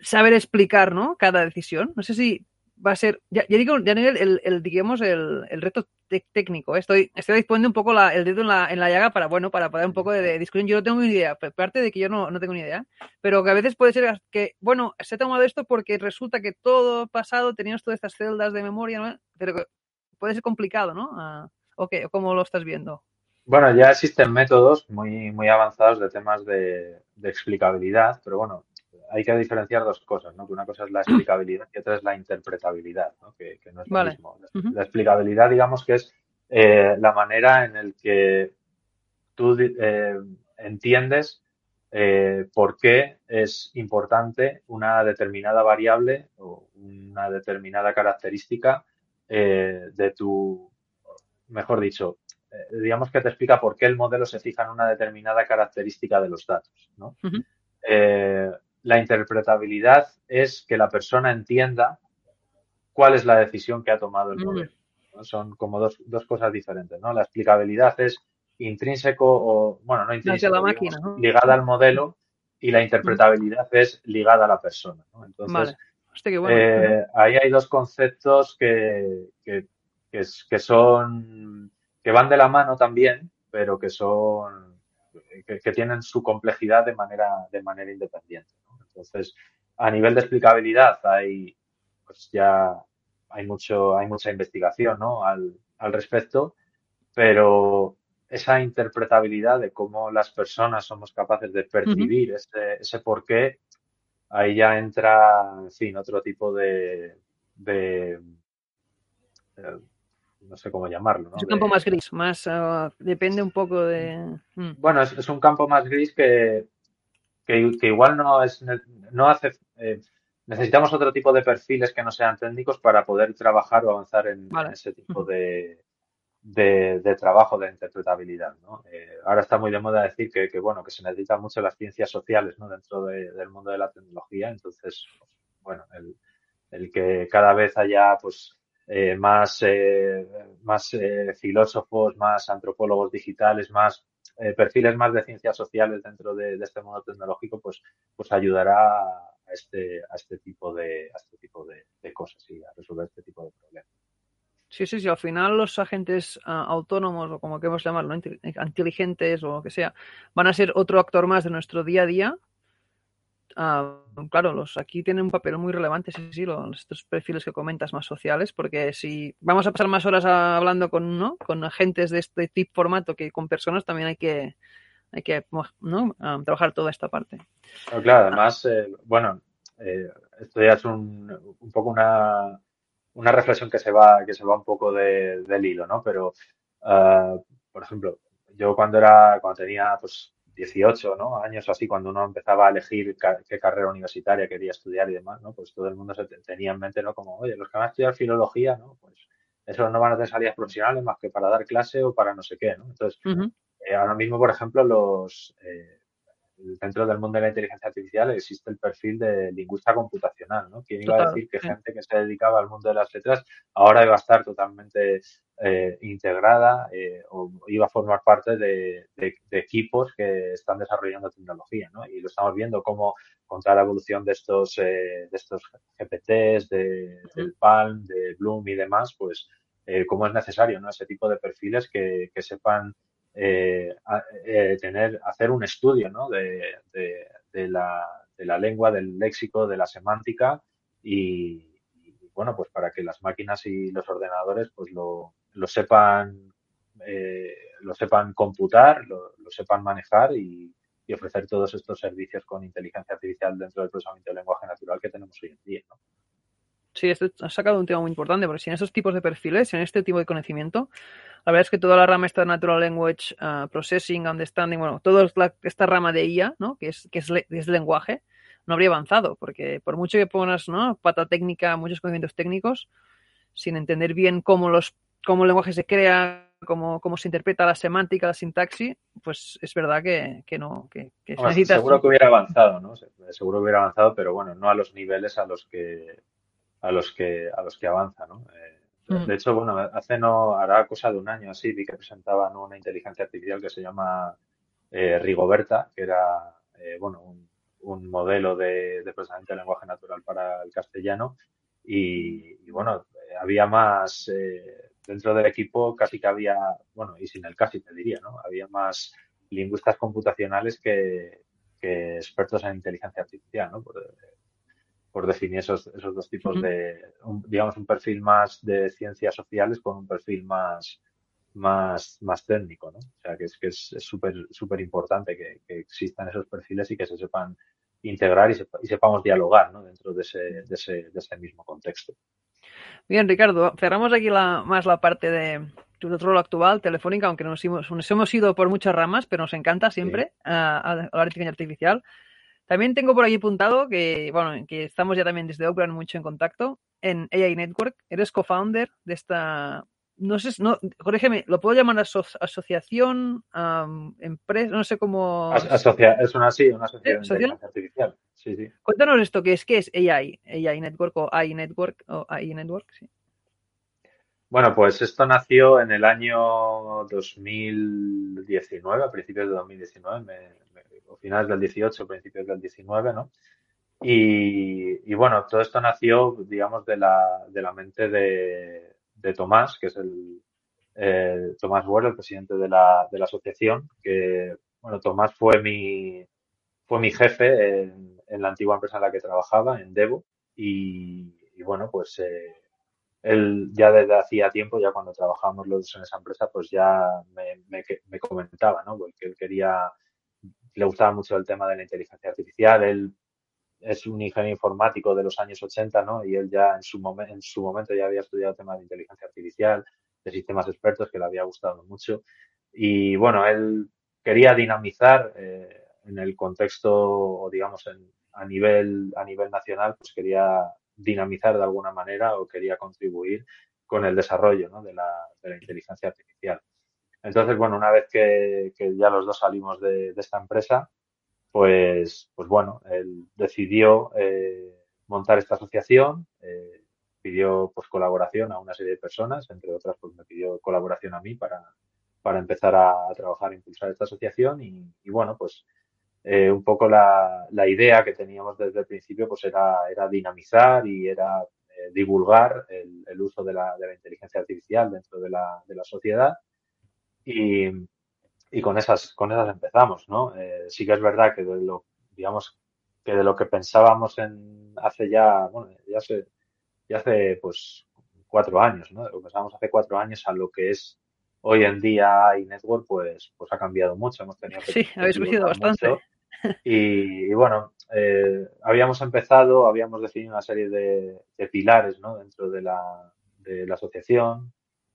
saber explicar, ¿no? Cada decisión. No sé si va a ser, ya, ya digo, ya el, el, el, digamos, el, el reto técnico. ¿eh? Estoy, estoy disponiendo un poco la, el dedo en la, en la llaga para, bueno, para poder un poco de, de, discusión. Yo no tengo ni idea, aparte de que yo no, no tengo ni idea, pero que a veces puede ser que, bueno, se ha tomado esto porque resulta que todo pasado teníamos todas estas celdas de memoria, ¿no? pero que puede ser complicado, ¿no? Uh, ok, ¿cómo lo estás viendo? Bueno, ya existen métodos muy, muy avanzados de temas de, de explicabilidad, pero bueno, hay que diferenciar dos cosas, ¿no? Que una cosa es la explicabilidad y otra es la interpretabilidad, ¿no? Que, que no es lo vale. mismo. La, uh -huh. la, explicabilidad, digamos que es eh, la manera en el que tú eh, entiendes eh, por qué es importante una determinada variable o una determinada característica de tu, mejor dicho, digamos que te explica por qué el modelo se fija en una determinada característica de los datos. ¿no? Eh, la interpretabilidad es que la persona entienda cuál es la decisión que ha tomado el modelo. Son como dos, dos, cosas diferentes. ¿no? La explicabilidad es intrínseco o, bueno, no intrínseco, ligada al modelo y la interpretabilidad es ligada a la persona. Entonces, eh, ahí hay dos conceptos que, que, que, son, que van de la mano también, pero que son, que, tienen su complejidad de manera, de manera independiente. Entonces, a nivel de explicabilidad hay, pues ya hay mucho, hay mucha investigación, ¿no? Al, al respecto, pero esa interpretabilidad de cómo las personas somos capaces de percibir ese, ese porqué, ahí ya entra, en fin, otro tipo de, de eh, no sé cómo llamarlo. ¿no? Es un campo más gris, más ah, depende un poco de. Mm. Bueno, es, un campo más gris que, que, igual no es no hace eh, necesitamos otro tipo de perfiles que no sean técnicos para poder trabajar o avanzar en ese tipo de, de, trabajo de interpretabilidad. ¿no? Eh, ahora está muy de moda decir que, que, bueno, que se necesitan mucho las ciencias sociales ¿no? dentro del mundo de la tecnología. Entonces, bueno, el, el que cada vez haya pues eh, más, eh, más eh, filósofos, más antropólogos digitales, más eh, perfiles más de ciencias sociales dentro de, este mundo tecnológico, pues, pues ayudará a este, a este tipo de, a este tipo de, cosas y a resolver este tipo de problemas. Sí, sí, sí. Al final los agentes uh, autónomos o como queremos llamarlo, inteligentes o lo que sea, van a ser otro actor más de nuestro día a día. Uh, claro, los aquí tienen un papel muy relevante, sí, sí, los, estos perfiles que comentas más sociales, porque si vamos a pasar más horas a, hablando con, ¿no? con agentes de este tipo formato que con personas, también hay que, hay que ¿no? Um, trabajar toda esta parte. No, claro, además, eh, bueno, eh, esto ya es un, un poco una una reflexión que se va, que se va un poco de, del hilo, ¿no? Pero, uh, por ejemplo, yo cuando era, cuando tenía pues 18 ¿no? años así, cuando uno empezaba a elegir qué carrera universitaria quería estudiar y demás, ¿no? Pues todo el mundo se tenía en mente, ¿no? Como, oye, los que van a estudiar filología, ¿no? Pues eso no van a tener salidas profesionales más que para dar clase o para no sé qué, ¿no? Entonces, eh, ahora mismo, por ejemplo, los, eh, dentro del mundo de la inteligencia artificial existe el perfil de lingüista computacional, ¿no? ¿Quién iba a decir que gente que se dedicaba al mundo de las letras ahora iba a estar totalmente eh, integrada eh, o iba a formar parte de, de, de, equipos que están desarrollando tecnología, ¿no? Y lo estamos viendo como con toda la evolución de estos, eh, de estos GPTs, de, del Palm, de Bloom y demás, pues eh, cómo es necesario, ¿no? Ese tipo de perfiles que, que sepan eh, eh, tener, hacer un estudio ¿no? de, de, la, de, la, lengua, del léxico, de la semántica y, bueno, pues para que las máquinas y los ordenadores pues lo, lo sepan eh, lo sepan computar, lo, sepan manejar y, ofrecer todos estos servicios con inteligencia artificial dentro del procesamiento del lenguaje natural que tenemos hoy en día. Sí, has sacado un tema muy importante, porque sin esos tipos de perfiles, en este tipo de conocimiento, la verdad es que toda la rama esta de Natural Language uh, Processing, Understanding, bueno, toda esta rama de IA, ¿no? que, es, que es, le, es lenguaje, no habría avanzado, porque por mucho que pongas ¿no? pata técnica, muchos conocimientos técnicos, sin entender bien cómo, los, cómo el lenguaje se crea, cómo, cómo se interpreta la semántica, la sintaxis, pues es verdad que, que no. Que, que necesitas... Seguro que hubiera avanzado, ¿no? Seguro que hubiera avanzado, pero bueno, no a los niveles a los que a los que a los que avanza, ¿no? Eh, mm. De hecho, bueno, hace no hará cosa de un año así vi que presentaban una inteligencia artificial que se llama eh, Rigoberta, que era eh, bueno un, un, modelo de, de, procesamiento de lenguaje natural para el castellano y, y bueno había más eh, dentro del equipo casi que había bueno y sin el casi te diría, ¿no? Había más lingüistas computacionales que, que expertos en inteligencia artificial, ¿no? Por, por definir esos, esos dos tipos uh -huh. de, un, digamos, un perfil más de ciencias sociales con un perfil más, más, más técnico, ¿no? O sea, que es que es súper súper importante que, que, existan esos perfiles y que se sepan integrar y, sepa, y sepamos dialogar, ¿no? Dentro de ese, de ese, de ese mismo contexto. Bien, Ricardo, cerramos aquí la, más la parte de tu rol actual, Telefónica, aunque nos hemos, nos hemos ido por muchas ramas, pero nos encanta siempre sí. uh, hablar de inteligencia artificial. También tengo por aquí apuntado que, bueno, que estamos ya también desde Oakland mucho en contacto en AI Network. Eres co-founder de esta, no sé, no, corrígeme, ¿lo puedo llamar asociación, empresa? No sé cómo. es una, sí, una asociación artificial. Sí, sí. Cuéntanos esto, ¿qué es, qué es AI? AI Network o AI Network o AI Network, sí. Bueno, pues esto nació en el año 2019, a principios de 2019, o finales del 18, principios del 19, ¿no? Y, bueno, todo esto nació, digamos, de la, de la mente de, Tomás, que es el Tomás Bueno, el presidente de la, de la asociación, que, bueno, Tomás fue mi, fue mi jefe en, la antigua empresa en la que trabajaba, en Devo, y, bueno, pues eh, él ya desde hacía tiempo, ya cuando trabajábamos los dos en esa empresa, pues ya me, me, comentaba, ¿no? Porque él quería, le gustaba mucho el tema de la inteligencia artificial, él es un ingeniero informático de los años 80, ¿no? Y él ya en su, en su momento ya había estudiado temas de inteligencia artificial, de sistemas expertos, que le había gustado mucho. Y bueno, él quería dinamizar eh, en el contexto, digamos, en, a, nivel, a nivel nacional, pues quería dinamizar de alguna manera o quería contribuir con el desarrollo de, la, de, la, inteligencia artificial. Entonces, bueno, una vez que, ya los dos salimos de, esta empresa, pues, pues bueno, él decidió eh, montar esta asociación, eh, pidió pues colaboración a una serie de personas, entre otras pues me pidió colaboración a mí para, para empezar a, trabajar e impulsar esta asociación y, y bueno, pues eh, un poco la, la, idea que teníamos desde el principio pues era, era dinamizar y era eh, divulgar el, el, uso de la, de la inteligencia artificial dentro de la, de la sociedad. Y, y, con esas con esas empezamos no eh, sí que es verdad que de lo digamos que de lo que pensábamos en hace ya bueno ya hace ya hace pues cuatro años no de lo que pensábamos hace cuatro años a lo que es hoy en día iNetwork pues pues ha cambiado mucho. Hemos tenido que sí habéis crecido bastante y, bueno, eh, habíamos empezado, habíamos definido una serie de, pilares ¿no? dentro de la, de la asociación.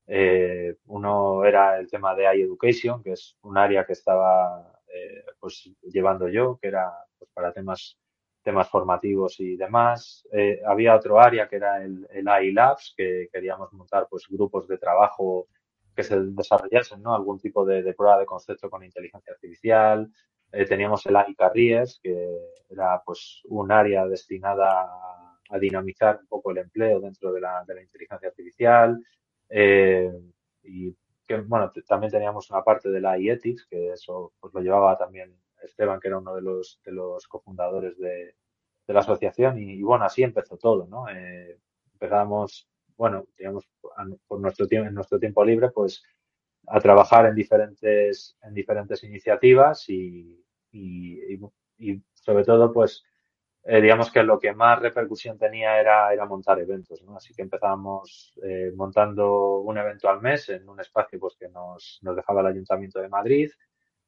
Eh, uno era el tema de iEducation, que es un área que estaba eh, pues llevando yo, que era pues, para temas temas formativos y demás. Eh, había otro área que era el, el iLabs, que queríamos montar pues grupos de trabajo que se desarrollasen, ¿no? Algún tipo de, de prueba de concepto con inteligencia artificial, eh, teníamos el AI Carriers, que era pues un área destinada a, dinamizar un poco el empleo dentro de la, de la inteligencia artificial. Eh, y que, bueno, también teníamos una parte de la Ethics, que eso pues lo llevaba también Esteban, que era uno de los, de los cofundadores de, de la asociación. Y, bueno, así empezó todo, ¿no? Eh, empezamos, bueno, digamos, por nuestro en nuestro tiempo libre, pues a trabajar en diferentes, en diferentes iniciativas y, y, sobre todo, pues, eh, digamos que lo que más repercusión tenía era, era montar eventos. Así que empezábamos eh, montando un evento al mes en un espacio pues, que nos, nos dejaba el Ayuntamiento de Madrid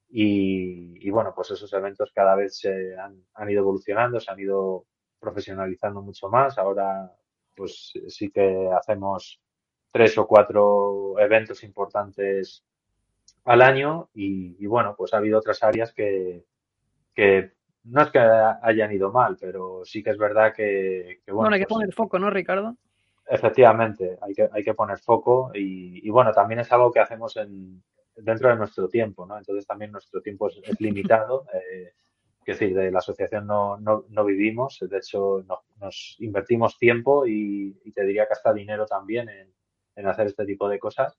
y, y, bueno, pues esos eventos cada vez se han, han ido evolucionando, se han ido profesionalizando mucho más. Ahora, pues sí que hacemos tres o cuatro eventos importantes al año y, bueno, pues ha habido otras áreas que, que no es que hayan ido mal, pero sí que es verdad que, bueno. hay que pues poner foco, ¿no, Ricardo? Efectivamente, hay que, hay que poner foco y, bueno, también es algo que hacemos en, dentro de nuestro tiempo, ¿no? Entonces también nuestro tiempo es, limitado. Eh, es decir, de la asociación no, no, no vivimos, de hecho nos invertimos tiempo y, y, te diría que hasta dinero también en, en hacer este tipo de cosas.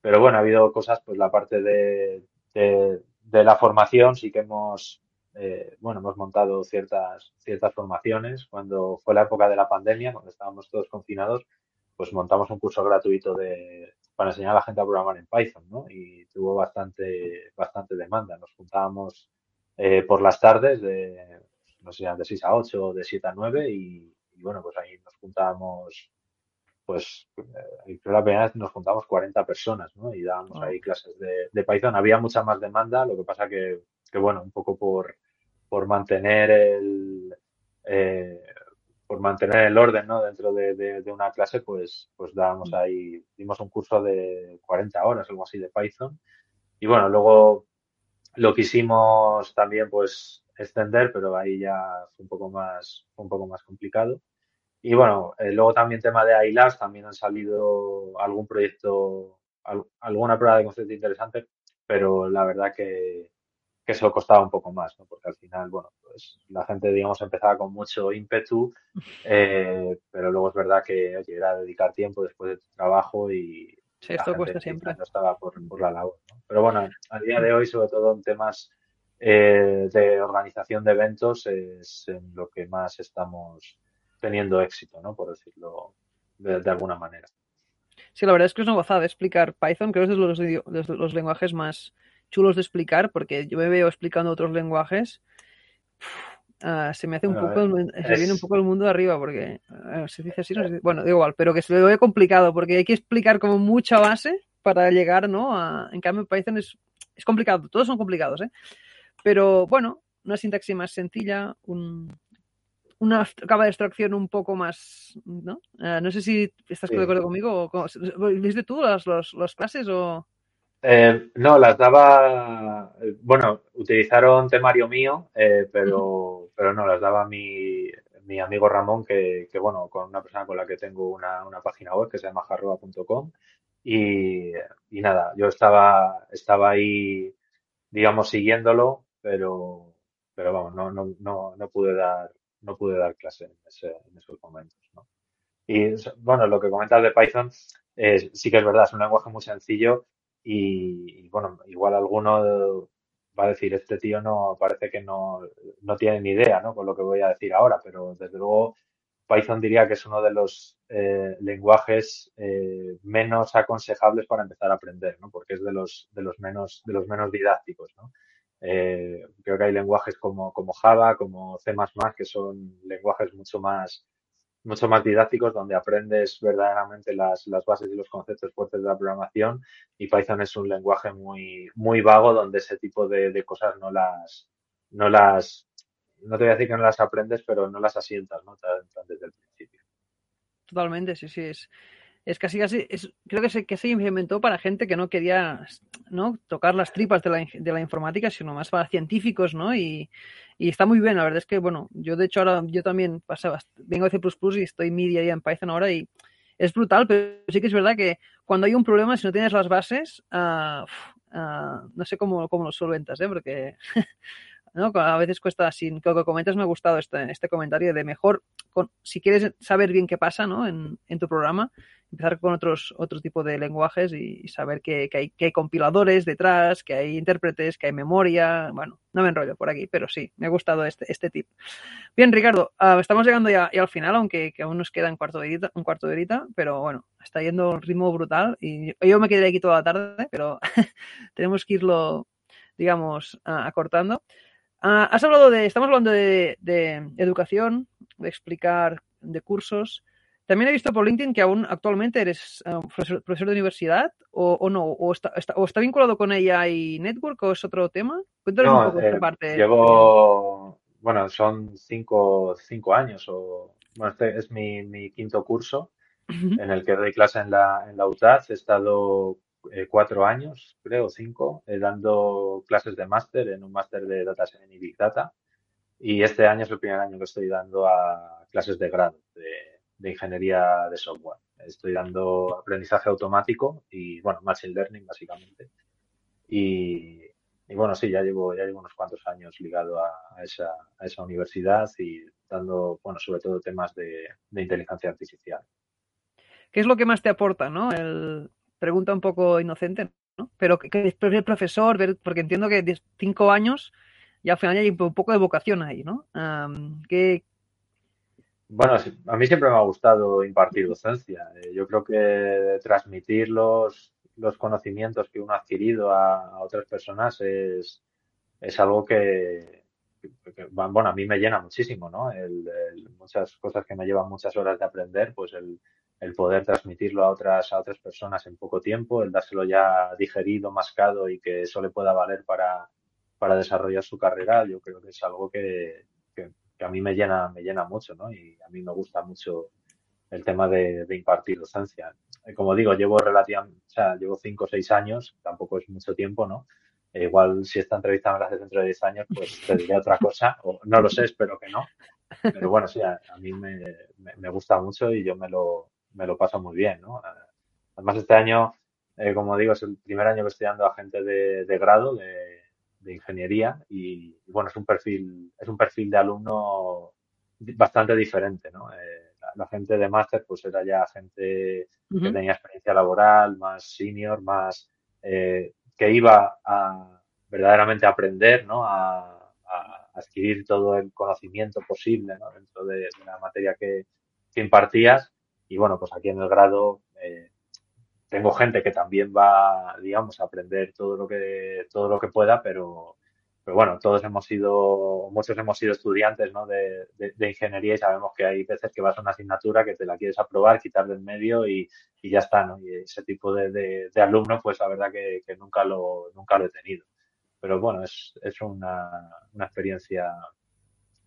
Pero bueno, ha habido cosas, pues la parte de, de, la formación sí que hemos, eh, bueno, hemos montado ciertas, ciertas formaciones. Cuando fue la época de la pandemia, cuando estábamos todos confinados, pues montamos un curso gratuito de, para enseñar a la gente a programar en Python, ¿no? Y tuvo bastante, bastante demanda. Nos juntábamos eh, por las tardes de, no sé, de 6 a 8 o de 7 a 9 y, y bueno, pues ahí nos juntábamos pues la primera vez nos juntamos 40 personas, ¿no? Y dábamos ahí clases de, de, Python. Había mucha más demanda, lo que pasa que, que bueno, un poco por, por mantener el eh, por mantener el orden, ¿no? Dentro de, de, una clase, pues, pues dábamos mm. ahí, dimos un curso de 40 horas, algo así de Python. Y bueno, luego lo quisimos también, pues, extender, pero ahí ya fue un poco más, un poco más complicado. Y bueno, eh, luego también tema de ILAS, también han salido algún proyecto, alguna prueba de concepto interesante, pero la verdad que, que eso costaba un poco más, ¿no? Porque al final, bueno, pues la gente, digamos, empezaba con mucho ímpetu, eh, pero luego es verdad que, oye, era dedicar tiempo después de tu trabajo y sí, esto cuesta siempre. no estaba por, por la labor, ¿no? Pero bueno, a día de hoy, sobre todo en temas eh, de organización de eventos, es en lo que más estamos teniendo éxito, ¿no? Por decirlo de, alguna manera. Sí, la verdad es que es una gozada explicar Python, creo que es de los, de los lenguajes más chulos de explicar, porque yo me veo explicando otros lenguajes. Ah, se me hace un poco, se viene un poco el mundo de arriba, porque se dice así, bueno, da igual, pero que se ve complicado, porque hay que explicar como mucha base para llegar, ¿no? A, en cambio, Python es, es complicado, todos son complicados, ¿eh? Pero bueno, una sintaxis más sencilla, un, una capa de extracción un poco más, ¿no? Ah, no sé si estás de acuerdo conmigo. O, ¿Viste tú las, las clases o...? Eh, no, las daba, bueno, utilizaron temario mío, eh, pero, pero no, las daba mi, mi amigo Ramón, que, que, bueno, con una persona con la que tengo una, una página web que se llama jarroa.com y, y nada, yo estaba, estaba ahí, digamos, siguiéndolo, pero, pero vamos, no, no, no, no pude dar, no pude dar clase en, ese, en esos momentos, ¿no? Y bueno, lo que comentas de Python, sí que es verdad, es un lenguaje muy sencillo y, bueno, igual alguno va a decir, este tío no parece que no, no tiene ni idea, ¿no? Con lo que voy a decir ahora, pero desde luego Python diría que es uno de los eh, lenguajes eh, menos aconsejables para empezar a aprender, ¿no? Porque es de los, de los menos, de los menos didácticos, ¿no? Eh, creo que hay lenguajes como, como Java, como C++, que son lenguajes mucho más, mucho más didácticos, donde aprendes verdaderamente las, las bases y los conceptos fuertes de la programación. Y Python es un lenguaje muy, muy vago, donde ese tipo de, de cosas no las, no las, no te voy a decir que no las aprendes, pero no las asientas, ¿no? Desde el principio. Totalmente, sí, sí. Es, es casi casi, creo que se, que se implementó para gente que no quería ¿no? tocar las tripas de la, de la informática, sino más para científicos, ¿no? Y, y, está muy bien, la verdad es que, bueno, yo de hecho ahora, yo también pasaba, vengo de C++ y estoy media en Python ahora y es brutal, pero sí que es verdad que cuando hay un problema, si no tienes las bases, uh, uh, no sé cómo, cómo lo solventas, ¿eh? Porque ¿no? A veces cuesta, sin que lo comentas me ha gustado este, este comentario de mejor, si quieres saber bien qué pasa ¿no? en, en tu programa, empezar con otros otro tipo de lenguajes y, saber que, hay, que, hay, compiladores detrás, que hay intérpretes, que hay memoria. Bueno, no me enrollo por aquí, pero sí, me ha gustado este, este tip. Bien, Ricardo, uh, estamos llegando ya, al final, aunque que aún nos queda un cuarto de horita, pero bueno, está yendo un ritmo brutal y yo me quedaré aquí toda la tarde, pero tenemos que irlo, digamos, acortando. Uh, has hablado de, estamos hablando de, de educación, de explicar, de cursos. También he visto por LinkedIn que aún actualmente eres uh, profesor, profesor, de universidad o, o no, o está, está, o está, vinculado con ella y Network o es otro tema. Cuéntanos no, un poco eh, esta parte. Llevo, bueno, son cinco, cinco años o, bueno, este es mi, mi quinto curso uh -huh. en el que doy clase en la, en la UTAD. He estado eh, cuatro años, creo, cinco, eh, dando clases de máster en un máster de Data Science y Big Data. Y este año es el primer año que estoy dando a clases de grado de de ingeniería de software. Estoy dando aprendizaje automático y, bueno, machine learning básicamente. Y, y bueno, sí, ya llevo, ya llevo unos cuantos años ligado a, esa, a esa universidad y dando, bueno, sobre todo temas de, de, inteligencia artificial. ¿Qué es lo que más te aporta, no? El, pregunta un poco inocente, ¿no? Pero que, que el profesor, ver, porque entiendo que cinco años ya al final hay un poco de vocación ahí, ¿no? ¿qué, bueno, a mí siempre me ha gustado impartir docencia. Eh, yo creo que transmitir los, los conocimientos que uno ha adquirido a, a otras personas es, es algo que, que, bueno, a mí me llena muchísimo, ¿no? El, muchas cosas que me llevan muchas horas de aprender, pues el, el poder transmitirlo a otras, a otras personas en poco tiempo, el dárselo ya digerido, mascado y que eso le pueda valer para, para desarrollar su carrera, yo creo que es algo que a mí me llena, me llena mucho, ¿no? Y a mí me gusta mucho el tema de, de impartir docencia. Como digo, llevo relativamente, o sea, llevo cinco o seis años, tampoco es mucho tiempo, ¿no? E igual si esta entrevista me la haces dentro de 10 años, pues te diré otra cosa, o no lo sé, espero que no. Pero bueno, sí, a, mí me, me, gusta mucho y yo me lo, me lo paso muy bien, ¿no? Además, este año, eh, como digo, es el primer año que estoy dando a gente de, de grado, de, de ingeniería, y, bueno, es un perfil, es un perfil de alumno bastante diferente, ¿no? Eh, la, gente de máster, pues era ya gente que tenía experiencia laboral, más senior, más eh, que iba a verdaderamente aprender, ¿no? A, adquirir todo el conocimiento posible ¿no? dentro de, la materia que, impartías. Y bueno, pues aquí en el grado eh, tengo gente que también va, digamos, a aprender todo lo que, todo lo que pueda, pero, pero bueno, todos hemos sido, muchos hemos sido estudiantes ¿no? de, de, ingeniería y sabemos que hay veces que vas a una asignatura que te la quieres aprobar, quitar del medio y, y ya está, ¿no? Y ese tipo de, de, alumno, pues la verdad que, que, nunca, lo, nunca lo he tenido. Pero bueno, es, es una, una experiencia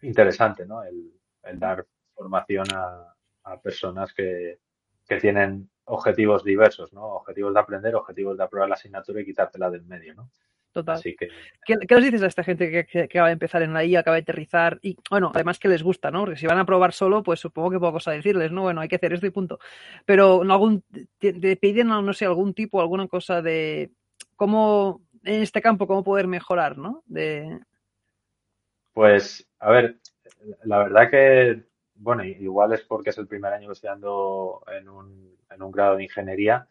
interesante, ¿no? El, el dar formación a, a personas que, que tienen objetivos diversos, ¿no? Objetivos de aprender, objetivos de aprobar la asignatura y quitártela del medio, ¿no? Total. Así que... ¿Qué, ¿Qué, os dices a esta gente que, que, acaba de empezar en la IA, acaba de aterrizar? Y bueno, además que les gusta, ¿no? Porque si van a probar solo, pues supongo que poco cosa decirles, ¿no? Bueno, hay que hacer esto y punto. Pero ¿no algún, te, te piden, no sé, algún tipo, alguna cosa de cómo, en este campo, cómo poder mejorar, ¿no? De... Pues, a ver, la verdad que, bueno, igual es porque es el primer año que estoy dando en un, en un grado de ingeniería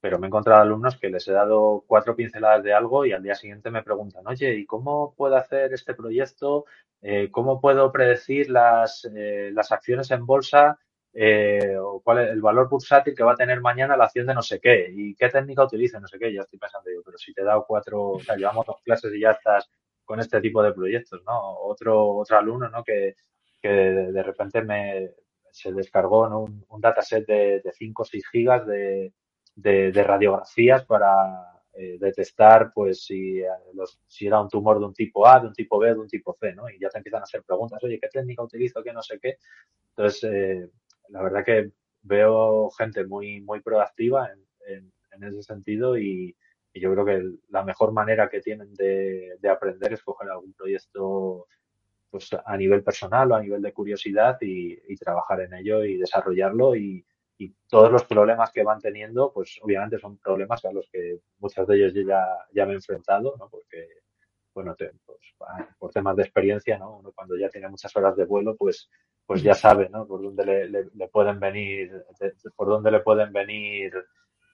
pero me he encontrado alumnos que les he dado cuatro pinceladas de algo y al día siguiente me preguntan, oye, ¿y cómo puedo hacer este proyecto? Eh, ¿Cómo puedo predecir las, eh, las acciones en bolsa? Eh, o cuál es el valor bursátil que va a tener mañana la acción de no sé qué y qué técnica utiliza, no sé qué. Ya estoy pensando yo, pero si te he dado cuatro, o sea, llevamos dos clases y ya estás con este tipo de proyectos, ¿no? Otro, otro alumno, ¿no? Que, de, repente me, se descargó un, un dataset de, de 5 o 6 gigas de, de, radiografías para eh, detectar pues si, eh, los, si era un tumor de un tipo A, de un tipo B, de un tipo C, ¿no? Y ya te empiezan a hacer preguntas, oye, ¿qué técnica utilizo? ¿Qué no sé qué? Entonces, eh, la verdad que veo gente muy, muy proactiva en, en, ese sentido y, yo creo que la mejor manera que tienen de, de, aprender es coger algún proyecto pues a nivel personal o a nivel de curiosidad y, trabajar en ello y desarrollarlo y, y todos los problemas que van teniendo, pues obviamente son problemas a los que muchos de ellos yo ya, ya me he enfrentado, ¿no? Porque, bueno, pues, por temas de experiencia, ¿no? Uno cuando ya tiene muchas horas de vuelo, pues, pues ya sabe, ¿no? Por dónde le, le, pueden venir, por dónde le pueden venir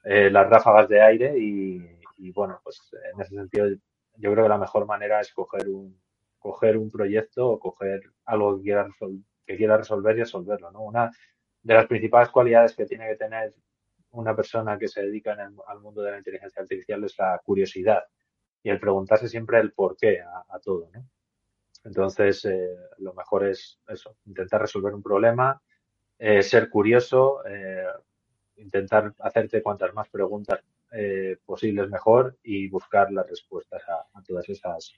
eh, las ráfagas de aire y, y, bueno, pues en ese sentido yo creo que la mejor manera es coger un, coger un proyecto o coger algo que quiera, que quiera resolver y resolverlo, ¿no? Una, de las principales cualidades que tiene que tener una persona que se dedica al mundo de la inteligencia artificial es la curiosidad y el preguntarse siempre el por qué a, todo. Entonces, eh, lo mejor es eso, intentar resolver un problema, eh, ser curioso, eh, intentar hacerte cuantas más preguntas posibles mejor y buscar las respuestas a todas esas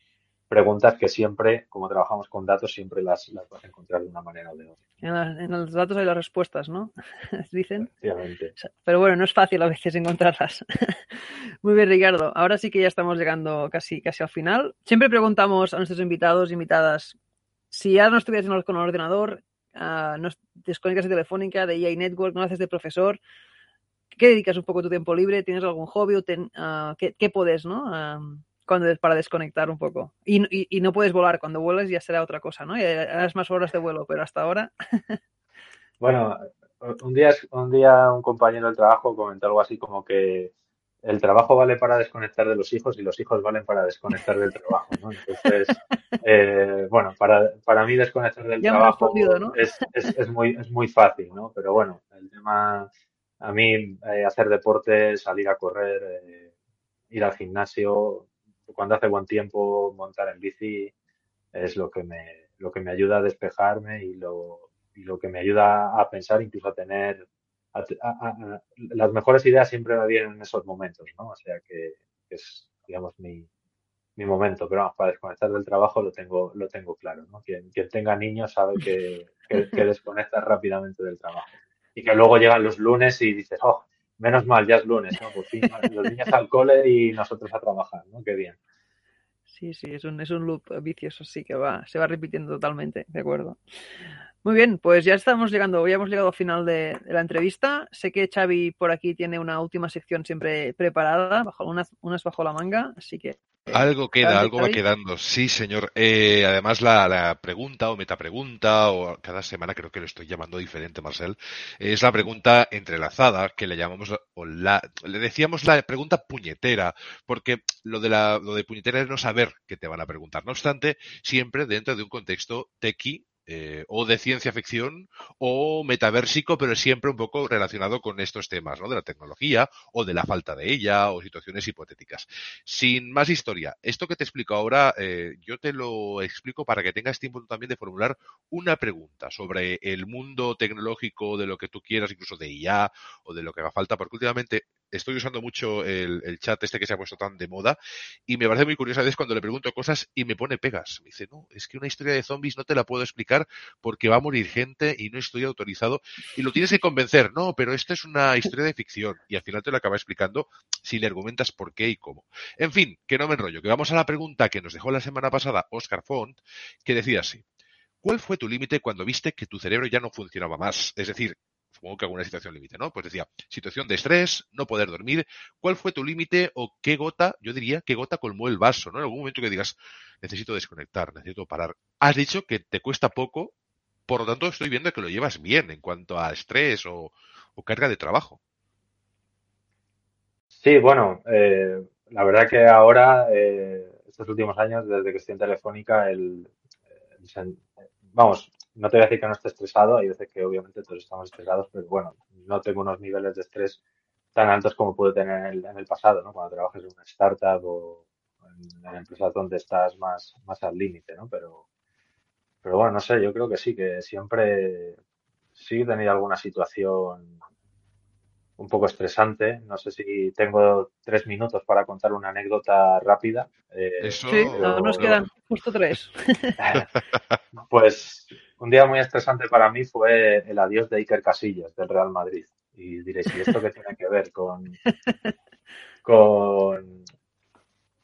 preguntas que siempre, como trabajamos con datos, siempre las, las vas a encontrar de una manera o de otra. En, los datos hay las respuestas, ¿no? Dicen. Pero bueno, no es fácil a veces encontrarlas. Muy bien, Ricardo. Ahora sí que ya estamos llegando casi, casi al final. Siempre preguntamos a nuestros invitados, invitadas, si ya no estuvieras con el ordenador, uh, no desconectas de Telefónica, de EA Network, no haces de profesor, ¿qué dedicas un poco tu tiempo libre? ¿Tienes algún hobby? O uh, ¿qué, ¿qué, puedes, no? Uh, cuando para desconectar un poco. Y, y, no puedes volar, cuando vueles ya será otra cosa, ¿no? Y harás más horas de vuelo, pero hasta ahora. bueno, un día, un día un compañero del trabajo comentó algo así como que el trabajo vale para desconectar de los hijos y los hijos valen para desconectar del trabajo, ¿no? Entonces, eh, bueno, para, para mí desconectar del trabajo es, es, es, muy, es muy fácil, ¿no? Pero bueno, el tema, a mí eh, hacer deporte, salir a correr, eh, ir al gimnasio, cuando hace buen tiempo montar en bici es lo que me, lo que me ayuda a despejarme y lo, y lo que me ayuda a pensar, incluso a tener las mejores ideas siempre me vienen en esos momentos, ¿no? O sea que, es, digamos, mi, mi momento, pero vamos, para desconectar del trabajo lo tengo, lo tengo claro, ¿no? Quien, quien tenga niños sabe que, que, que desconecta rápidamente del trabajo. Y que luego llegan los lunes y dices, oh, menos mal, ya es lunes, ¿no? Por fin, los niños al cole y nosotros a trabajar, ¿no? Qué bien. Sí, sí, es un, es un loop vicioso, sí, que va, se va repitiendo totalmente, de acuerdo. Muy bien, pues ya estamos llegando, ya hemos llegado al final de, la entrevista. Sé que Xavi por aquí tiene una última sección siempre preparada, bajo unas, unas bajo la manga, así que algo queda, algo va quedando. Sí, señor. Eh, además, la, pregunta o metapregunta, o cada semana creo que lo estoy llamando diferente, Marcel, es la pregunta entrelazada, que le llamamos, o la, le decíamos la pregunta puñetera, porque lo de la, lo de puñetera es no saber qué te van a preguntar. No obstante, siempre dentro de un contexto tequi eh, o de ciencia ficción o metaversico, pero siempre un poco relacionado con estos temas, ¿no? De la tecnología o de la falta de ella o situaciones hipotéticas. Sin más historia, esto que te explico ahora, eh, yo te lo explico para que tengas tiempo también de formular una pregunta sobre el mundo tecnológico, de lo que tú quieras, incluso de IA o de lo que haga falta, porque últimamente estoy usando mucho el, chat este que se ha puesto tan de moda y me parece muy curioso a veces cuando le pregunto cosas y me pone pegas. Me dice, no, es que una historia de zombies no te la puedo explicar porque va a morir gente y no estoy autorizado. Y lo tienes que convencer, no, pero esto es una historia de ficción y al final te lo acaba explicando si le argumentas por qué y cómo. En fin, que no me enrollo, que vamos a la pregunta que nos dejó la semana pasada Oscar Font, que decía así. ¿Cuál fue tu límite cuando viste que tu cerebro ya no funcionaba más? Es decir, supongo que alguna situación límite, ¿no? Pues decía, situación de estrés, no poder dormir, ¿cuál fue tu límite o qué gota, yo diría, qué gota colmó el vaso, ¿no? En algún momento que digas, necesito desconectar, necesito parar. Has dicho que te cuesta poco, por lo tanto estoy viendo que lo llevas bien en cuanto a estrés o, carga de trabajo. Sí, bueno, eh, la verdad que ahora, eh, estos últimos años, desde que estoy en Telefónica, el, el vamos, no te voy a decir que no esté estresado, hay veces que obviamente todos estamos estresados, pero bueno, no tengo unos niveles de estrés tan altos como puedo tener en el, pasado, ¿no? Cuando trabajas en una startup o en, empresas donde estás más, más al límite, ¿no? Pero, pero bueno, no sé, yo creo que sí, que siempre sí he tenido alguna situación un poco estresante. No sé si tengo tres minutos para contar una anécdota rápida. Eh, sí, nos quedan justo tres. pues un día muy estresante para mí fue el adiós de Iker Casillas del Real Madrid. Y diréis, ¿y esto qué tiene que ver con,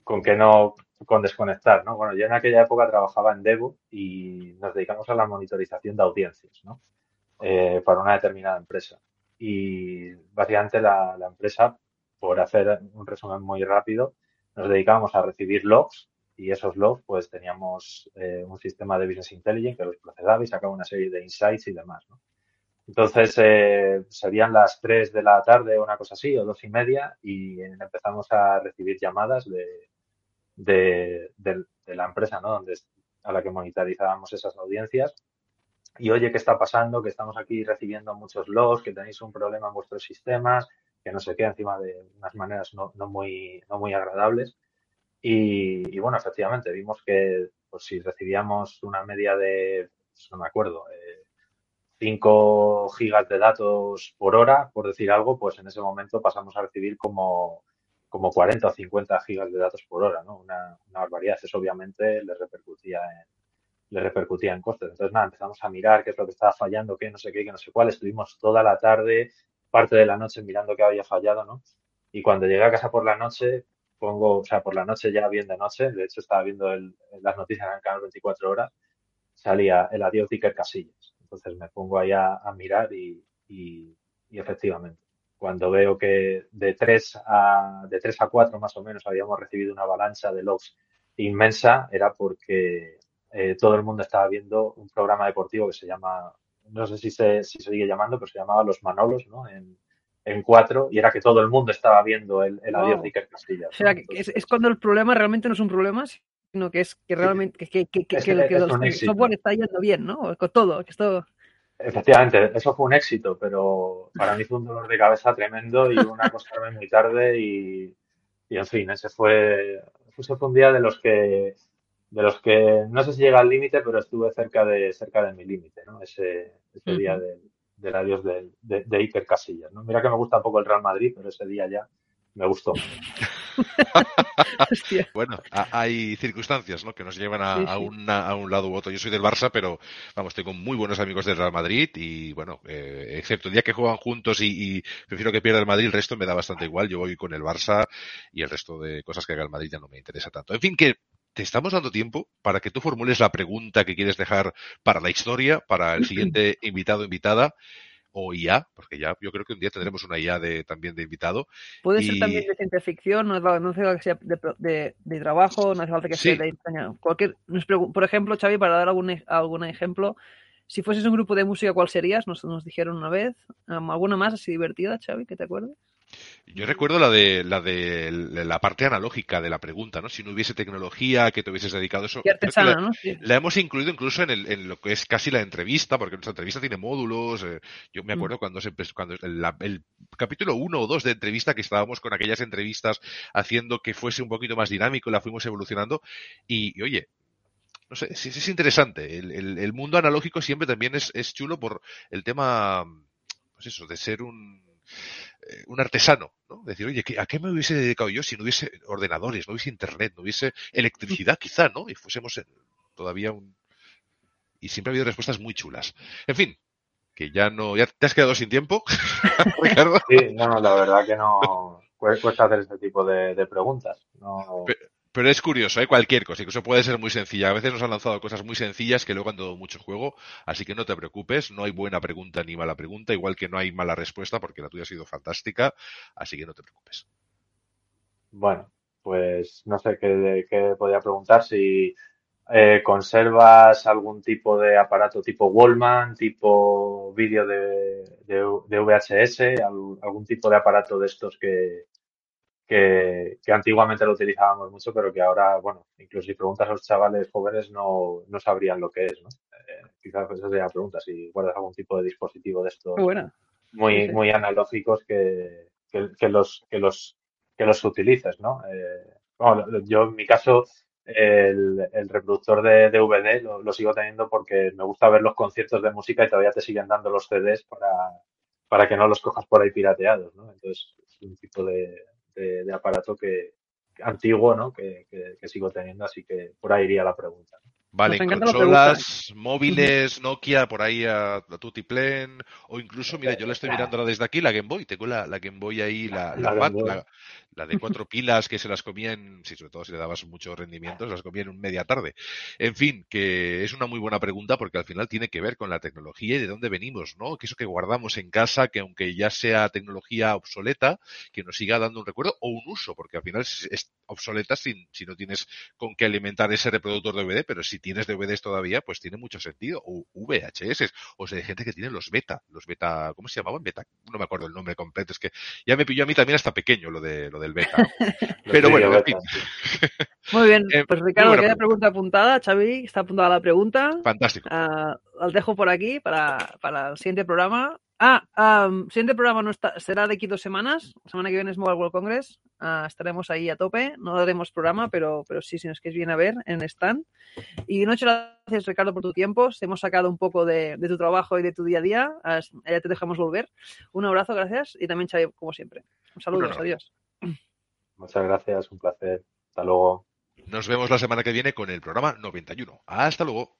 con, que no, con desconectar, ¿no? Bueno, yo en aquella época trabajaba en Devo y nos dedicamos a la monitorización de audiencias, ¿no? Eh, para una determinada empresa y básicamente la, empresa, por hacer un resumen muy rápido, nos dedicábamos a recibir logs y esos logs pues teníamos eh, un sistema de business intelligence que los procesaba y sacaba una serie de insights y demás. Entonces eh, serían las 3 de la tarde o una cosa así o dos y media y empezamos a recibir llamadas de, de, de la empresa ¿no? Donde, a la que monitorizábamos esas audiencias y oye, ¿qué está pasando? Que estamos aquí recibiendo muchos logs, que tenéis un problema en vuestros sistemas, que no se queda encima de unas maneras no, no, muy, no muy agradables. Y, bueno, efectivamente, vimos que pues, si recibíamos una media de, pues, no me acuerdo, 5 eh, gigas de datos por hora, por decir algo, pues en ese momento pasamos a recibir como, como 40 o 50 gigas de datos por hora, ¿no? Una, una barbaridad. Eso obviamente le repercutía en, le repercutía en costes. Entonces, nada, empezamos a mirar qué es lo que estaba fallando, qué no sé qué, qué no sé cuál. Estuvimos toda la tarde, parte de la noche mirando qué había fallado, ¿no? Y cuando llegué a casa por la noche, pongo, o sea, por la noche ya bien de noche, de hecho estaba viendo las noticias en el canal 24 horas, salía el adiós de Casillas. Entonces me pongo ahí a, mirar y, y, efectivamente, cuando veo que de 3 a, de 3 a 4 más o menos habíamos recibido una avalancha de logs inmensa, era porque eh, todo el mundo estaba viendo un programa deportivo que se llama, no sé si se, si se sigue llamando, pero se llamaba Los Manolos, ¿no? En, en cuatro, y era que todo el mundo estaba viendo el, el adiós de Iker Casillas. O sea, es, cuando el problema realmente no es un problema, sino que es que realmente que, que, que, que, el software está yendo bien, ¿no? Con todo, que esto... Efectivamente, eso fue un éxito, pero para mí fue un dolor de cabeza tremendo y una acostarme muy tarde y, y en fin, ese fue, ese fue un día de los que de los que no sé si llega al límite, pero estuve cerca de cerca de mi límite, ¿no? Ese, ese día del, adiós de, de, Iker Casillas, ¿no? Mira que me gusta un poco el Real Madrid, pero ese día ya me gustó. bueno, hay circunstancias ¿no? que nos llevan a, a, a, un lado u otro. Yo soy del Barça, pero vamos, tengo muy buenos amigos del Real Madrid y bueno, eh, excepto el día que juegan juntos y, y, prefiero que pierda el Madrid, el resto me da bastante igual. Yo voy con el Barça y el resto de cosas que haga el Madrid ya no me interesa tanto. En fin, que te estamos dando tiempo para que tú formules la pregunta que quieres dejar para la historia, para el siguiente invitado o invitada o IA, porque ya yo creo que un día tendremos una IA de, también de invitado. Puede ser también de ciencia ficción, no, hace falta que sea de, de, trabajo, no hace falta que sea de cualquier Por ejemplo, Xavi, para dar algún, algún ejemplo, si fueses un grupo de música, ¿cuál serías? Nos, nos dijeron una vez. ¿Alguna más así divertida, Xavi, que te acuerdes? Yo recuerdo la de la de la parte analógica de la pregunta, ¿no? Si no hubiese tecnología que te hubieses dedicado a eso. la, ¿no? la, hemos incluido incluso en, el, en, lo que es casi la entrevista, porque nuestra entrevista tiene módulos. Eh, yo me mm. acuerdo cuando se cuando el, el capítulo uno o dos de entrevista que estábamos con aquellas entrevistas haciendo que fuese un poquito más dinámico, la fuimos evolucionando y, oye, no sé, es, es interesante. El, el, el, mundo analógico siempre también es, es chulo por el tema, pues eso, de ser un eh, un artesano, ¿no? Decir, oye, ¿a qué me hubiese dedicado yo si no hubiese ordenadores, no hubiese internet, no hubiese electricidad quizá, ¿no? Y fuésemos todavía un... Y siempre ha habido respuestas muy chulas. En fin, que ya no... ¿Ya te has quedado sin tiempo, Ricardo? Sí, no, la verdad que no... Cuesta hacer este tipo de, preguntas. No... Pero es curioso, ¿eh? cualquier cosa, incluso puede ser muy sencilla. A veces nos han lanzado cosas muy sencillas que luego han dado mucho juego, así que no te preocupes, no hay buena pregunta ni mala pregunta, igual que no hay mala respuesta porque la tuya ha sido fantástica, así que no te preocupes. Bueno, pues no sé qué, qué podría preguntar, si eh, conservas algún tipo de aparato tipo Wallman, tipo vídeo de, de, VHS, algún tipo de aparato de estos que, que, antiguamente lo utilizábamos mucho, pero que ahora, bueno, incluso si preguntas a los chavales jóvenes no, no sabrían lo que es, ¿no? Eh, quizás esa sería la pregunta, si guardas algún tipo de dispositivo de estos muy, muy analógicos que, que, los, que, los, que los utilices, ¿no? Eh, bueno, yo en mi caso el, el reproductor de DVD lo, lo, sigo teniendo porque me gusta ver los conciertos de música y todavía te siguen dando los CDs para, para que no los cojas por ahí pirateados, ¿no? Entonces es un tipo de, de, aparato que, antiguo, ¿no? Que, que, sigo teniendo, así que por ahí iría la pregunta. Vale, consolas, móviles, Nokia, por ahí a, a Tutiplen, o incluso, mira, yo la estoy mirando desde aquí, la Game Boy, tengo la, la Game Boy ahí, la, la, la, la de cuatro pilas que se las comía en, sí, sobre todo si le dabas mucho rendimiento, se las comía en media tarde. En fin, que es una muy buena pregunta porque al final tiene que ver con la tecnología y de dónde venimos, ¿no? Que eso que guardamos en casa, que aunque ya sea tecnología obsoleta, que nos siga dando un recuerdo o un uso, porque al final es, obsoleta si, si no tienes con qué alimentar ese reproductor de DVD, pero si tienes DVDs todavía, pues tiene mucho sentido. O VHS, o sea, hay gente que tiene los beta, los beta, ¿cómo se llamaban? Beta, no me acuerdo el nombre completo, es que ya me pilló a mí también hasta pequeño lo de del beta. Pero bueno, en fin. Muy bien, eh, pues Ricardo, queda pregunta apuntada. Xavi, está apuntada la pregunta. Fantástico. Uh, dejo por aquí para, para el siguiente programa. Ah, um, siguiente programa no está, será de aquí dos semanas. La semana que viene es Mobile World Congress. Uh, estaremos ahí a tope. No daremos programa, pero, pero sí, si nos quieres bien a ver en stand. Y muchas gracias, Ricardo, por tu tiempo. Hemos sacado un poco de, de tu trabajo y de tu día a día. Uh, ya te dejamos volver. Un abrazo, gracias. Y también, Xavi, como siempre. Un saludo, adiós. Muchas gracias, un placer. Hasta luego. Nos vemos la semana que viene con el programa 91. Hasta luego.